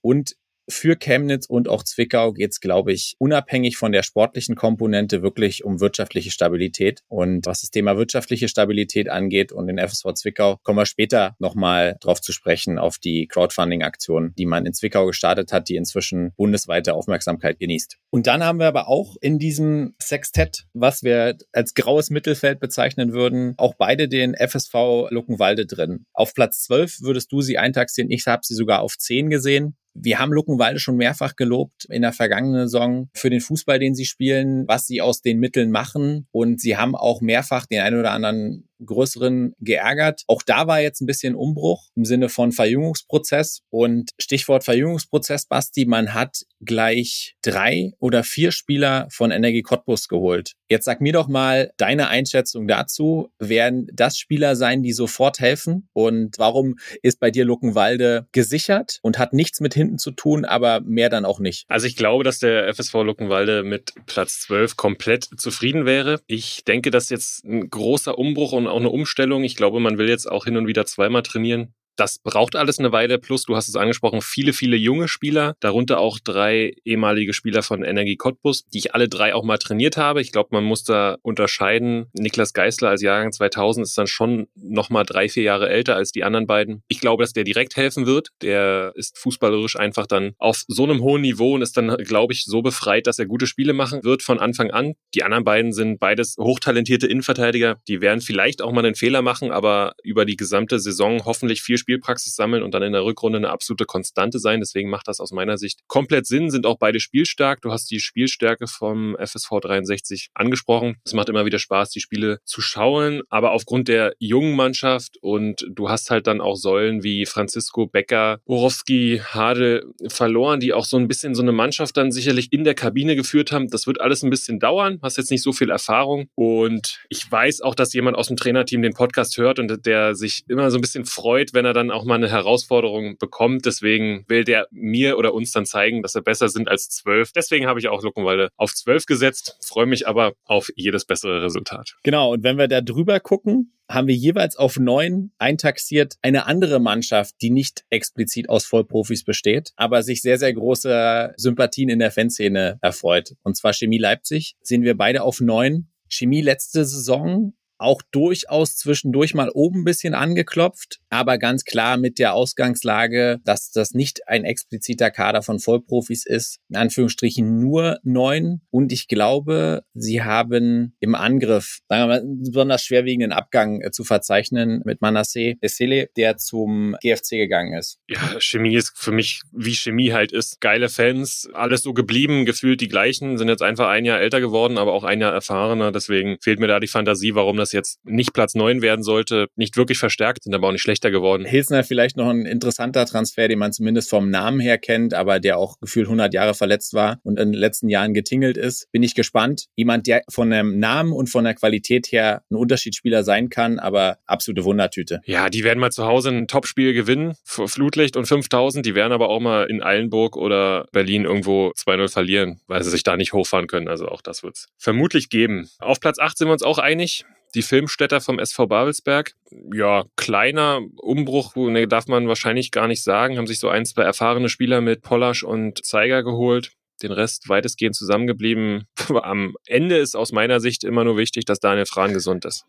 Und für Chemnitz und auch Zwickau geht es, glaube ich, unabhängig von der sportlichen Komponente wirklich um wirtschaftliche Stabilität. Und was das Thema wirtschaftliche Stabilität angeht und den FSV Zwickau, kommen wir später nochmal drauf zu sprechen, auf die Crowdfunding-Aktion, die man in Zwickau gestartet hat, die inzwischen bundesweite Aufmerksamkeit genießt. Und dann haben wir aber auch in diesem Sextett, was wir als graues Mittelfeld bezeichnen würden, auch beide den FSV Luckenwalde drin. Auf Platz 12 würdest du sie eintaxieren. Ich habe sie sogar auf 10 gesehen. Wir haben Luckenwalde schon mehrfach gelobt in der vergangenen Saison für den Fußball, den sie spielen, was sie aus den Mitteln machen. Und sie haben auch mehrfach den einen oder anderen größeren geärgert. Auch da war jetzt ein bisschen Umbruch im Sinne von Verjüngungsprozess. Und Stichwort Verjüngungsprozess, Basti, man hat gleich drei oder vier Spieler von Energie Cottbus geholt. Jetzt sag mir doch mal deine Einschätzung dazu. Werden das Spieler sein, die sofort helfen? Und warum ist bei dir Luckenwalde gesichert und hat nichts mit hinten zu tun, aber mehr dann auch nicht?
Also ich glaube, dass der FSV Luckenwalde mit Platz 12 komplett zufrieden wäre. Ich denke, dass jetzt ein großer Umbruch und auch eine Umstellung. Ich glaube, man will jetzt auch hin und wieder zweimal trainieren. Das braucht alles eine Weile. Plus, du hast es angesprochen, viele, viele junge Spieler, darunter auch drei ehemalige Spieler von Energie Cottbus, die ich alle drei auch mal trainiert habe. Ich glaube, man muss da unterscheiden. Niklas Geisler als Jahrgang 2000 ist dann schon noch mal drei, vier Jahre älter als die anderen beiden. Ich glaube, dass der direkt helfen wird. Der ist fußballerisch einfach dann auf so einem hohen Niveau und ist dann, glaube ich, so befreit, dass er gute Spiele machen wird von Anfang an. Die anderen beiden sind beides hochtalentierte Innenverteidiger. Die werden vielleicht auch mal einen Fehler machen, aber über die gesamte Saison hoffentlich viel Spielpraxis sammeln und dann in der Rückrunde eine absolute Konstante sein. Deswegen macht das aus meiner Sicht komplett Sinn, sind auch beide spielstark. Du hast die Spielstärke vom FSV 63 angesprochen. Es macht immer wieder Spaß, die Spiele zu schauen, aber aufgrund der jungen Mannschaft und du hast halt dann auch Säulen wie Francisco Becker, Borowski, Hadel verloren, die auch so ein bisschen so eine Mannschaft dann sicherlich in der Kabine geführt haben. Das wird alles ein bisschen dauern, hast jetzt nicht so viel Erfahrung und ich weiß auch, dass jemand aus dem Trainerteam den Podcast hört und der sich immer so ein bisschen freut, wenn er dann auch mal eine Herausforderung bekommt. Deswegen will der mir oder uns dann zeigen, dass wir besser sind als zwölf. Deswegen habe ich auch Luckenwalde auf zwölf gesetzt, freue mich aber auf jedes bessere Resultat.
Genau, und wenn wir da drüber gucken, haben wir jeweils auf neun eintaxiert eine andere Mannschaft, die nicht explizit aus Vollprofis besteht, aber sich sehr, sehr große Sympathien in der Fanszene erfreut. Und zwar Chemie Leipzig sehen wir beide auf neun. Chemie letzte Saison auch durchaus zwischendurch mal oben ein bisschen angeklopft, aber ganz klar mit der Ausgangslage, dass das nicht ein expliziter Kader von Vollprofis ist, in Anführungsstrichen nur neun. Und ich glaube, sie haben im Angriff, sagen wir mal, einen besonders schwerwiegenden Abgang äh, zu verzeichnen mit Manasseh Essele, der zum GFC gegangen ist.
Ja, Chemie ist für mich, wie Chemie halt ist. Geile Fans, alles so geblieben, gefühlt die gleichen, sind jetzt einfach ein Jahr älter geworden, aber auch ein Jahr erfahrener. Deswegen fehlt mir da die Fantasie, warum das das jetzt nicht Platz neun werden sollte, nicht wirklich verstärkt, sind aber auch nicht schlechter geworden.
Hilsner vielleicht noch ein interessanter Transfer, den man zumindest vom Namen her kennt, aber der auch gefühlt 100 Jahre verletzt war und in den letzten Jahren getingelt ist. Bin ich gespannt. Jemand, der von dem Namen und von der Qualität her ein Unterschiedsspieler sein kann, aber absolute Wundertüte.
Ja, die werden mal zu Hause ein Topspiel gewinnen, Flutlicht und 5000. Die werden aber auch mal in Eilenburg oder Berlin irgendwo 2-0 verlieren, weil sie sich da nicht hochfahren können. Also auch das wird es vermutlich geben. Auf Platz 8 sind wir uns auch einig die Filmstätter vom SV Babelsberg. Ja, kleiner Umbruch, ne, darf man wahrscheinlich gar nicht sagen. Haben sich so ein, zwei erfahrene Spieler mit Pollasch und Zeiger geholt den Rest weitestgehend zusammengeblieben. [laughs] Am Ende ist aus meiner Sicht immer nur wichtig, dass Daniel Frahn gesund ist.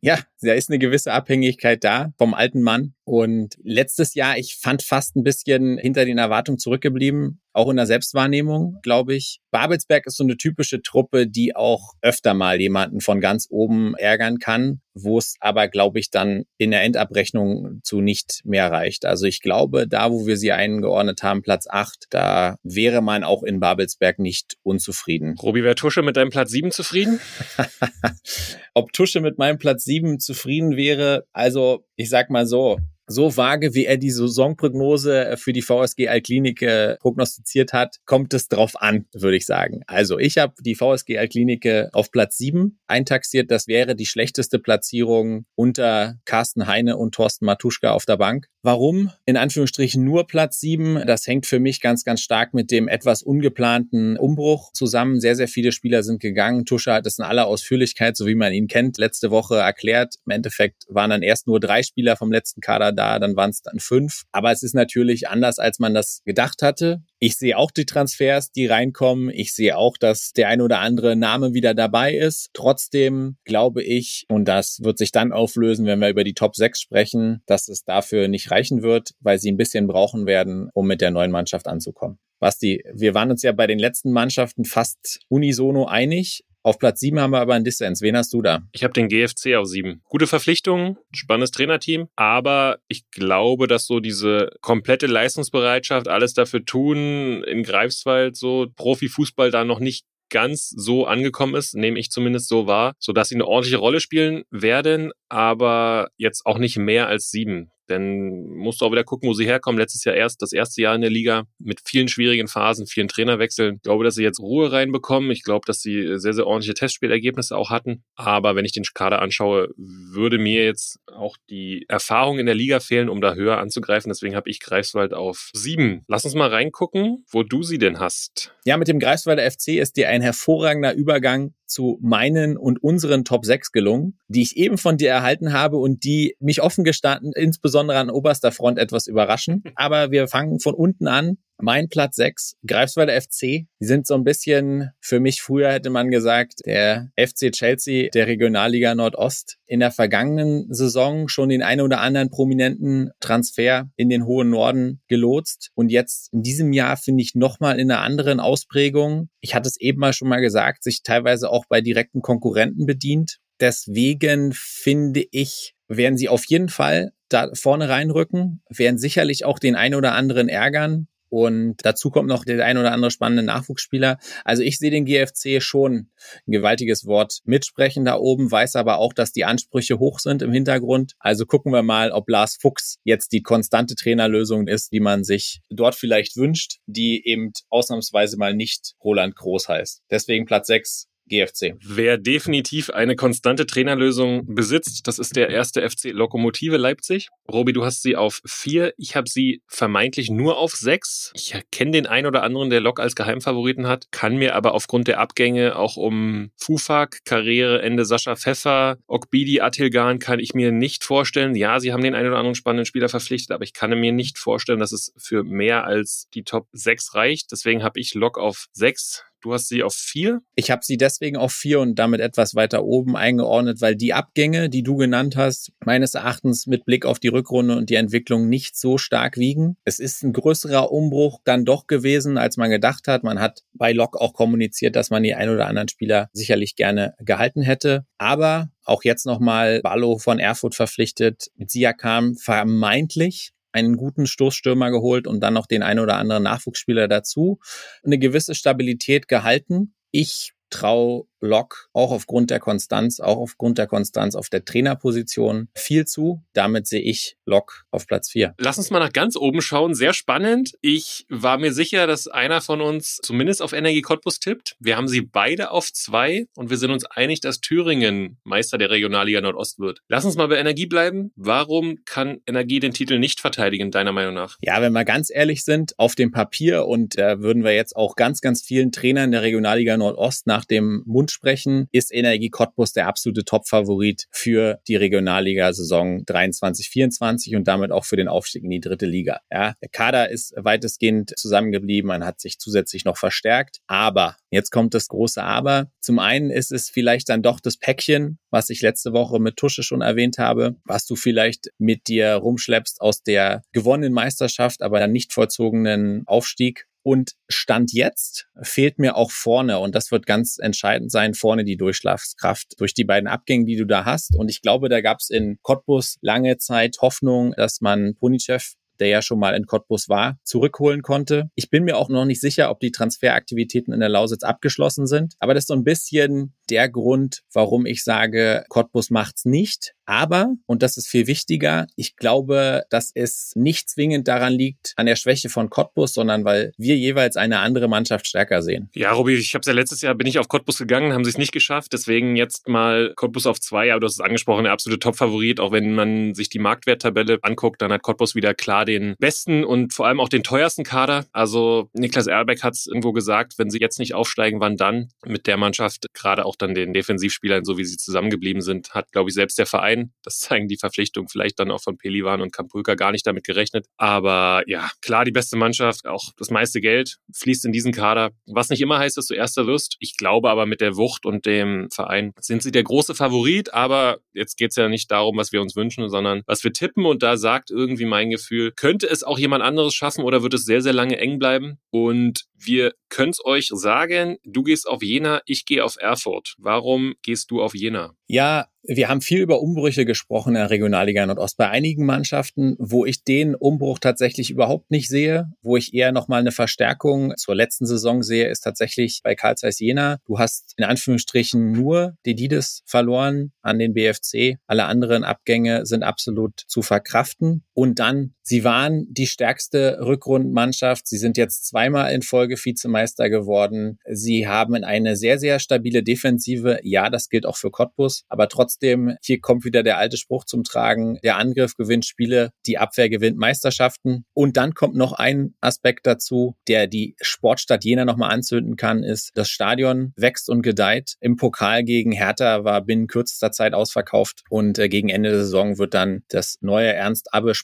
Ja, da ist eine gewisse Abhängigkeit da vom alten Mann. Und letztes Jahr, ich fand fast ein bisschen hinter den Erwartungen zurückgeblieben, auch in der Selbstwahrnehmung, glaube ich. Babelsberg ist so eine typische Truppe, die auch öfter mal jemanden von ganz oben ärgern kann, wo es aber, glaube ich, dann in der Endabrechnung zu nicht mehr reicht. Also ich glaube, da, wo wir sie eingeordnet haben, Platz 8, da wäre man auch in Babelsberg nicht unzufrieden.
Robi, wäre Tusche mit deinem Platz 7 zufrieden? [laughs]
Ob Tusche mit meinem Platz 7 zufrieden wäre, also ich sag mal so, so vage, wie er die Saisonprognose äh, für die VSG Altklinike prognostiziert hat, kommt es drauf an, würde ich sagen. Also ich habe die VSG Altklinike auf Platz 7 eintaxiert. Das wäre die schlechteste Platzierung unter Carsten Heine und Thorsten Matuschka auf der Bank. Warum? In Anführungsstrichen nur Platz 7. Das hängt für mich ganz, ganz stark mit dem etwas ungeplanten Umbruch zusammen. Sehr, sehr viele Spieler sind gegangen. Tusche hat es in aller Ausführlichkeit, so wie man ihn kennt, letzte Woche erklärt. Im Endeffekt waren dann erst nur drei Spieler vom letzten Kader da, dann waren es dann fünf. Aber es ist natürlich anders, als man das gedacht hatte. Ich sehe auch die Transfers, die reinkommen. Ich sehe auch, dass der ein oder andere Name wieder dabei ist. Trotzdem glaube ich, und das wird sich dann auflösen, wenn wir über die Top 6 sprechen, dass es dafür nicht reichen wird, weil sie ein bisschen brauchen werden, um mit der neuen Mannschaft anzukommen. Basti, wir waren uns ja bei den letzten Mannschaften fast unisono einig. Auf Platz 7 haben wir aber einen Dissens. Wen hast du da?
Ich habe den GFC auf 7. Gute Verpflichtungen, spannendes Trainerteam, aber ich glaube, dass so diese komplette Leistungsbereitschaft, alles dafür tun, in Greifswald so Profifußball da noch nicht ganz so angekommen ist, nehme ich zumindest so wahr, sodass sie eine ordentliche Rolle spielen werden, aber jetzt auch nicht mehr als sieben. Denn musst du auch wieder gucken, wo sie herkommen. Letztes Jahr erst das erste Jahr in der Liga mit vielen schwierigen Phasen, vielen Trainerwechseln. Ich glaube, dass sie jetzt Ruhe reinbekommen. Ich glaube, dass sie sehr, sehr ordentliche Testspielergebnisse auch hatten. Aber wenn ich den Kader anschaue, würde mir jetzt auch die Erfahrung in der Liga fehlen, um da höher anzugreifen. Deswegen habe ich Greifswald auf sieben. Lass uns mal reingucken, wo du sie denn hast.
Ja, mit dem Greifswalder FC ist dir ein hervorragender Übergang zu meinen und unseren Top 6 gelungen, die ich eben von dir erhalten habe und die mich offen gestanden, insbesondere an oberster Front etwas überraschen. [laughs] Aber wir fangen von unten an. Mein Platz 6, Greifswalder FC. Die sind so ein bisschen, für mich früher hätte man gesagt, der FC Chelsea der Regionalliga Nordost. In der vergangenen Saison schon den einen oder anderen prominenten Transfer in den hohen Norden gelotst. Und jetzt in diesem Jahr finde ich nochmal in einer anderen Ausprägung. Ich hatte es eben mal schon mal gesagt, sich teilweise auch bei direkten Konkurrenten bedient. Deswegen finde ich, werden sie auf jeden Fall da vorne reinrücken, werden sicherlich auch den einen oder anderen ärgern. Und dazu kommt noch der ein oder andere spannende Nachwuchsspieler. Also ich sehe den GFC schon ein gewaltiges Wort mitsprechen da oben, weiß aber auch, dass die Ansprüche hoch sind im Hintergrund. Also gucken wir mal, ob Lars Fuchs jetzt die konstante Trainerlösung ist, die man sich dort vielleicht wünscht, die eben ausnahmsweise mal nicht Roland Groß heißt. Deswegen Platz 6 GFC.
Wer definitiv eine konstante Trainerlösung besitzt, das ist der erste FC Lokomotive Leipzig. Robi, du hast sie auf vier. Ich habe sie vermeintlich nur auf sechs. Ich kenne den einen oder anderen, der Lok als Geheimfavoriten hat, kann mir aber aufgrund der Abgänge auch um Fufak, Karriereende Sascha Pfeffer, Okbidi, Atilgan kann ich mir nicht vorstellen. Ja, sie haben den einen oder anderen spannenden Spieler verpflichtet, aber ich kann mir nicht vorstellen, dass es für mehr als die Top 6 reicht. Deswegen habe ich Lok auf 6. Du hast sie auf vier?
Ich habe sie deswegen auf vier und damit etwas weiter oben eingeordnet, weil die Abgänge, die du genannt hast, meines Erachtens mit Blick auf die Rückrunde und die Entwicklung nicht so stark wiegen. Es ist ein größerer Umbruch dann doch gewesen, als man gedacht hat. Man hat bei Lok auch kommuniziert, dass man die ein oder anderen Spieler sicherlich gerne gehalten hätte. Aber auch jetzt nochmal Ballo von Erfurt verpflichtet, mit Siakam vermeintlich einen guten Stoßstürmer geholt und dann noch den ein oder anderen Nachwuchsspieler dazu. Eine gewisse Stabilität gehalten. Ich traue Lok, auch aufgrund der Konstanz, auch aufgrund der Konstanz auf der Trainerposition viel zu. Damit sehe ich Lok auf Platz 4.
Lass uns mal nach ganz oben schauen. Sehr spannend. Ich war mir sicher, dass einer von uns zumindest auf Energie Cottbus tippt. Wir haben sie beide auf zwei und wir sind uns einig, dass Thüringen Meister der Regionalliga Nordost wird. Lass uns mal bei Energie bleiben. Warum kann Energie den Titel nicht verteidigen, deiner Meinung nach?
Ja, wenn wir ganz ehrlich sind, auf dem Papier und da äh, würden wir jetzt auch ganz, ganz vielen Trainern der Regionalliga Nordost nach dem Mund sprechen, ist Energie Cottbus der absolute Top-Favorit für die Regionalliga-Saison 23-24 und damit auch für den Aufstieg in die dritte Liga. Ja, der Kader ist weitestgehend zusammengeblieben, man hat sich zusätzlich noch verstärkt, aber jetzt kommt das große Aber. Zum einen ist es vielleicht dann doch das Päckchen, was ich letzte Woche mit Tusche schon erwähnt habe, was du vielleicht mit dir rumschleppst aus der gewonnenen Meisterschaft, aber dann nicht vollzogenen Aufstieg. Und Stand jetzt fehlt mir auch vorne, und das wird ganz entscheidend sein, vorne die Durchschlagskraft durch die beiden Abgänge, die du da hast. Und ich glaube, da gab es in Cottbus lange Zeit Hoffnung, dass man Ponichev der ja schon mal in Cottbus war, zurückholen konnte. Ich bin mir auch noch nicht sicher, ob die Transferaktivitäten in der Lausitz abgeschlossen sind. Aber das ist so ein bisschen der Grund, warum ich sage, Cottbus macht's nicht. Aber, und das ist viel wichtiger, ich glaube, dass es nicht zwingend daran liegt, an der Schwäche von Cottbus, sondern weil wir jeweils eine andere Mannschaft stärker sehen.
Ja, Robi, ich habe ja letztes Jahr, bin ich auf Cottbus gegangen, haben sie es nicht geschafft. Deswegen jetzt mal Cottbus auf zwei, aber du hast es angesprochen, der absolute Top-Favorit. Auch wenn man sich die Marktwerttabelle anguckt, dann hat Cottbus wieder klar den besten und vor allem auch den teuersten Kader. Also Niklas Erbeck hat es irgendwo gesagt, wenn sie jetzt nicht aufsteigen, wann dann? Mit der Mannschaft, gerade auch dann den Defensivspielern, so wie sie zusammengeblieben sind, hat, glaube ich, selbst der Verein sein. Das zeigen die Verpflichtungen vielleicht dann auch von Pelivan und Kampulka gar nicht damit gerechnet. Aber ja, klar, die beste Mannschaft, auch das meiste Geld fließt in diesen Kader. Was nicht immer heißt, dass du Erster wirst. Ich glaube aber mit der Wucht und dem Verein sind sie der große Favorit. Aber jetzt geht es ja nicht darum, was wir uns wünschen, sondern was wir tippen. Und da sagt irgendwie mein Gefühl, könnte es auch jemand anderes schaffen oder wird es sehr, sehr lange eng bleiben? Und wir können es euch sagen, du gehst auf Jena, ich gehe auf Erfurt. Warum gehst du auf Jena?
Ja, wir haben viel über Umbrüche gesprochen in der Regionalliga Nordost. Bei einigen Mannschaften, wo ich den Umbruch tatsächlich überhaupt nicht sehe, wo ich eher nochmal eine Verstärkung zur letzten Saison sehe, ist tatsächlich bei Karl Zeiss Jena. Du hast in Anführungsstrichen nur Dedides verloren an den BFC. Alle anderen Abgänge sind absolut zu verkraften. Und dann, sie waren die stärkste Rückrundenmannschaft. Sie sind jetzt zweimal in Folge Vizemeister geworden. Sie haben eine sehr, sehr stabile Defensive. Ja, das gilt auch für Cottbus. Aber trotzdem, hier kommt wieder der alte Spruch zum Tragen. Der Angriff gewinnt Spiele, die Abwehr gewinnt Meisterschaften. Und dann kommt noch ein Aspekt dazu, der die Sportstadt Jena nochmal anzünden kann, ist, das Stadion wächst und gedeiht. Im Pokal gegen Hertha war binnen kürzester Zeit ausverkauft und äh, gegen Ende der Saison wird dann das neue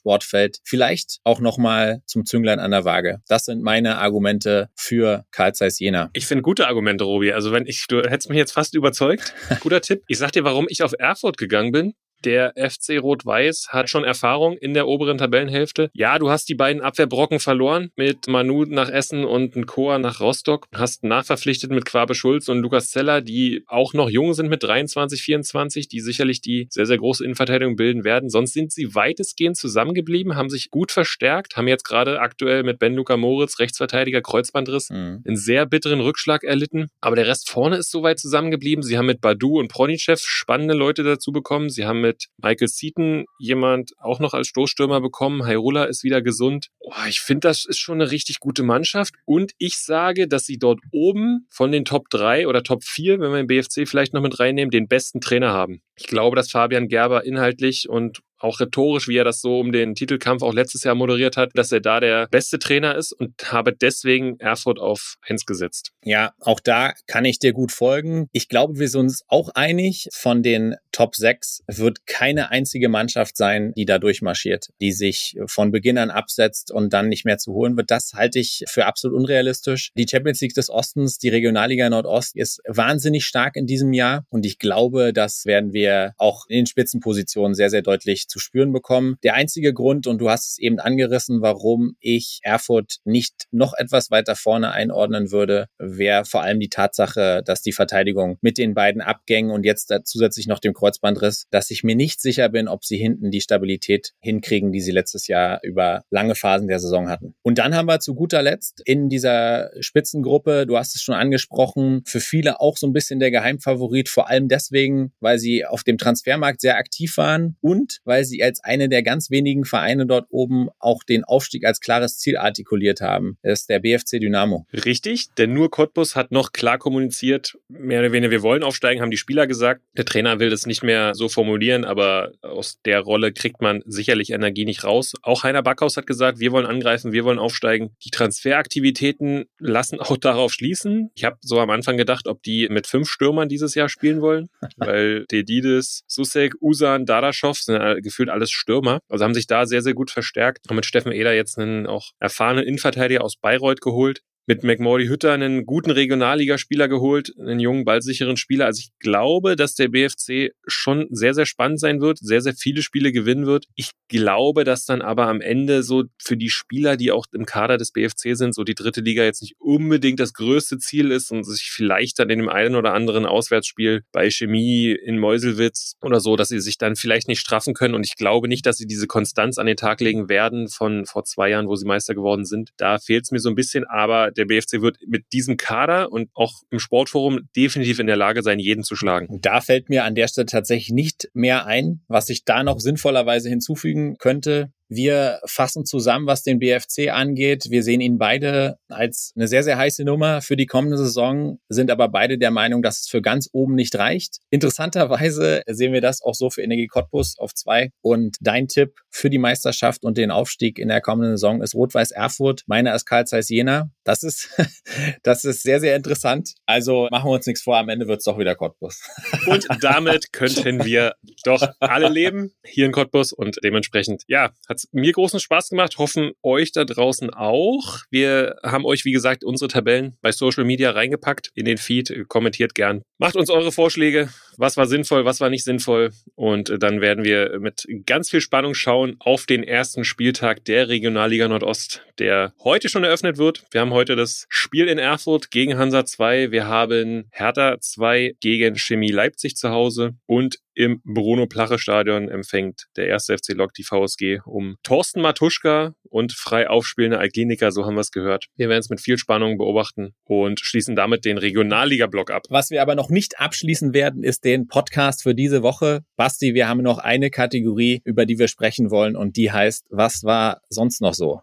Ernst-Abbe-Sportfeld vielleicht auch nochmal zum Zünglein an der Waage. Das sind meine Argumente für Karl Zeiss Jena.
Ich finde gute Argumente, Robi. Also wenn ich, du hättest mich jetzt fast überzeugt. Guter Tipp. Ich sag dir, warum ich auf Erfurt gegangen bin. Der FC Rot-Weiß hat schon Erfahrung in der oberen Tabellenhälfte. Ja, du hast die beiden Abwehrbrocken verloren mit Manu nach Essen und ein Chor nach Rostock. Hast nachverpflichtet mit Quabe Schulz und Lukas Zeller, die auch noch jung sind mit 23, 24, die sicherlich die sehr, sehr große Innenverteidigung bilden werden. Sonst sind sie weitestgehend zusammengeblieben, haben sich gut verstärkt, haben jetzt gerade aktuell mit Ben Luca Moritz, Rechtsverteidiger, Kreuzbandriss, mhm. einen sehr bitteren Rückschlag erlitten. Aber der Rest vorne ist soweit zusammengeblieben. Sie haben mit Badu und Pronichev spannende Leute dazu bekommen. Sie haben mit mit Michael Seaton jemand auch noch als Stoßstürmer bekommen. Hayrula ist wieder gesund. Oh, ich finde, das ist schon eine richtig gute Mannschaft. Und ich sage, dass sie dort oben von den Top 3 oder Top 4, wenn wir den BFC vielleicht noch mit reinnehmen, den besten Trainer haben. Ich glaube, dass Fabian Gerber inhaltlich und auch rhetorisch, wie er das so um den Titelkampf auch letztes Jahr moderiert hat, dass er da der beste Trainer ist und habe deswegen Erfurt auf eins gesetzt.
Ja, auch da kann ich dir gut folgen. Ich glaube, wir sind uns auch einig, von den Top 6 wird keine einzige Mannschaft sein, die da durchmarschiert, die sich von Beginn an absetzt und dann nicht mehr zu holen wird. Das halte ich für absolut unrealistisch. Die Champions League des Ostens, die Regionalliga Nordost ist wahnsinnig stark in diesem Jahr und ich glaube, das werden wir auch in den Spitzenpositionen sehr, sehr deutlich zu spüren bekommen. Der einzige Grund, und du hast es eben angerissen, warum ich Erfurt nicht noch etwas weiter vorne einordnen würde, wäre vor allem die Tatsache, dass die Verteidigung mit den beiden Abgängen und jetzt zusätzlich noch dem Kreuzbandriss, dass ich mir nicht sicher bin, ob sie hinten die Stabilität hinkriegen, die sie letztes Jahr über lange Phasen der Saison hatten. Und dann haben wir zu guter Letzt in dieser Spitzengruppe, du hast es schon angesprochen, für viele auch so ein bisschen der Geheimfavorit, vor allem deswegen, weil sie auf dem Transfermarkt sehr aktiv waren und weil sie als eine der ganz wenigen Vereine dort oben auch den Aufstieg als klares Ziel artikuliert haben. Das ist der BFC Dynamo.
Richtig, denn nur Cottbus hat noch klar kommuniziert, mehr oder weniger, wir wollen aufsteigen, haben die Spieler gesagt. Der Trainer will das nicht mehr so formulieren, aber aus der Rolle kriegt man sicherlich Energie nicht raus. Auch Heiner Backhaus hat gesagt, wir wollen angreifen, wir wollen aufsteigen. Die Transferaktivitäten lassen auch darauf schließen. Ich habe so am Anfang gedacht, ob die mit fünf Stürmern dieses Jahr spielen wollen, [laughs] weil Dedides, Susek, Usan, Dadaschow sind gefühlt alles Stürmer. Also haben sich da sehr, sehr gut verstärkt. Haben mit Steffen Eder jetzt einen auch erfahrenen Innenverteidiger aus Bayreuth geholt mit McMordy Hütter einen guten Regionalligaspieler geholt, einen jungen, ballsicheren Spieler. Also ich glaube, dass der BFC schon sehr, sehr spannend sein wird, sehr, sehr viele Spiele gewinnen wird. Ich glaube, dass dann aber am Ende so für die Spieler, die auch im Kader des BFC sind, so die dritte Liga jetzt nicht unbedingt das größte Ziel ist und sich vielleicht dann in dem einen oder anderen Auswärtsspiel bei Chemie in Meuselwitz oder so, dass sie sich dann vielleicht nicht straffen können. Und ich glaube nicht, dass sie diese Konstanz an den Tag legen werden von vor zwei Jahren, wo sie Meister geworden sind. Da fehlt es mir so ein bisschen, aber der BFC wird mit diesem Kader und auch im Sportforum definitiv in der Lage sein, jeden zu schlagen.
Da fällt mir an der Stelle tatsächlich nicht mehr ein, was ich da noch sinnvollerweise hinzufügen könnte. Wir fassen zusammen, was den BFC angeht. Wir sehen ihn beide als eine sehr, sehr heiße Nummer für die kommende Saison, sind aber beide der Meinung, dass es für ganz oben nicht reicht. Interessanterweise sehen wir das auch so für Energie Cottbus auf zwei. Und dein Tipp für die Meisterschaft und den Aufstieg in der kommenden Saison ist Rot-Weiß Erfurt. Meiner ist Karl Zeiss Jena. Das ist, [laughs] das ist sehr, sehr interessant. Also machen wir uns nichts vor. Am Ende wird es doch wieder Cottbus. [laughs]
Und damit könnten wir doch alle leben hier in Cottbus und dementsprechend, ja, hat mir großen Spaß gemacht, hoffen euch da draußen auch. Wir haben euch, wie gesagt, unsere Tabellen bei Social Media reingepackt in den Feed. Kommentiert gern. Macht uns eure Vorschläge. Was war sinnvoll, was war nicht sinnvoll? Und dann werden wir mit ganz viel Spannung schauen auf den ersten Spieltag der Regionalliga Nordost, der heute schon eröffnet wird. Wir haben heute das Spiel in Erfurt gegen Hansa 2. Wir haben Hertha 2 gegen Chemie Leipzig zu Hause und im Bruno-Plache-Stadion empfängt der erste FC Lok die VSG um Thorsten Matuschka und frei aufspielende Alkliniker, so haben wir es gehört. Wir werden es mit viel Spannung beobachten und schließen damit den Regionalliga-Block ab.
Was wir aber noch nicht abschließen werden, ist den Podcast für diese Woche. Basti, wir haben noch eine Kategorie, über die wir sprechen wollen und die heißt, was war sonst noch so?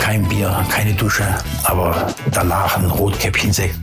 Kein Bier, keine Dusche, aber danach ein Rotkäppchensekt.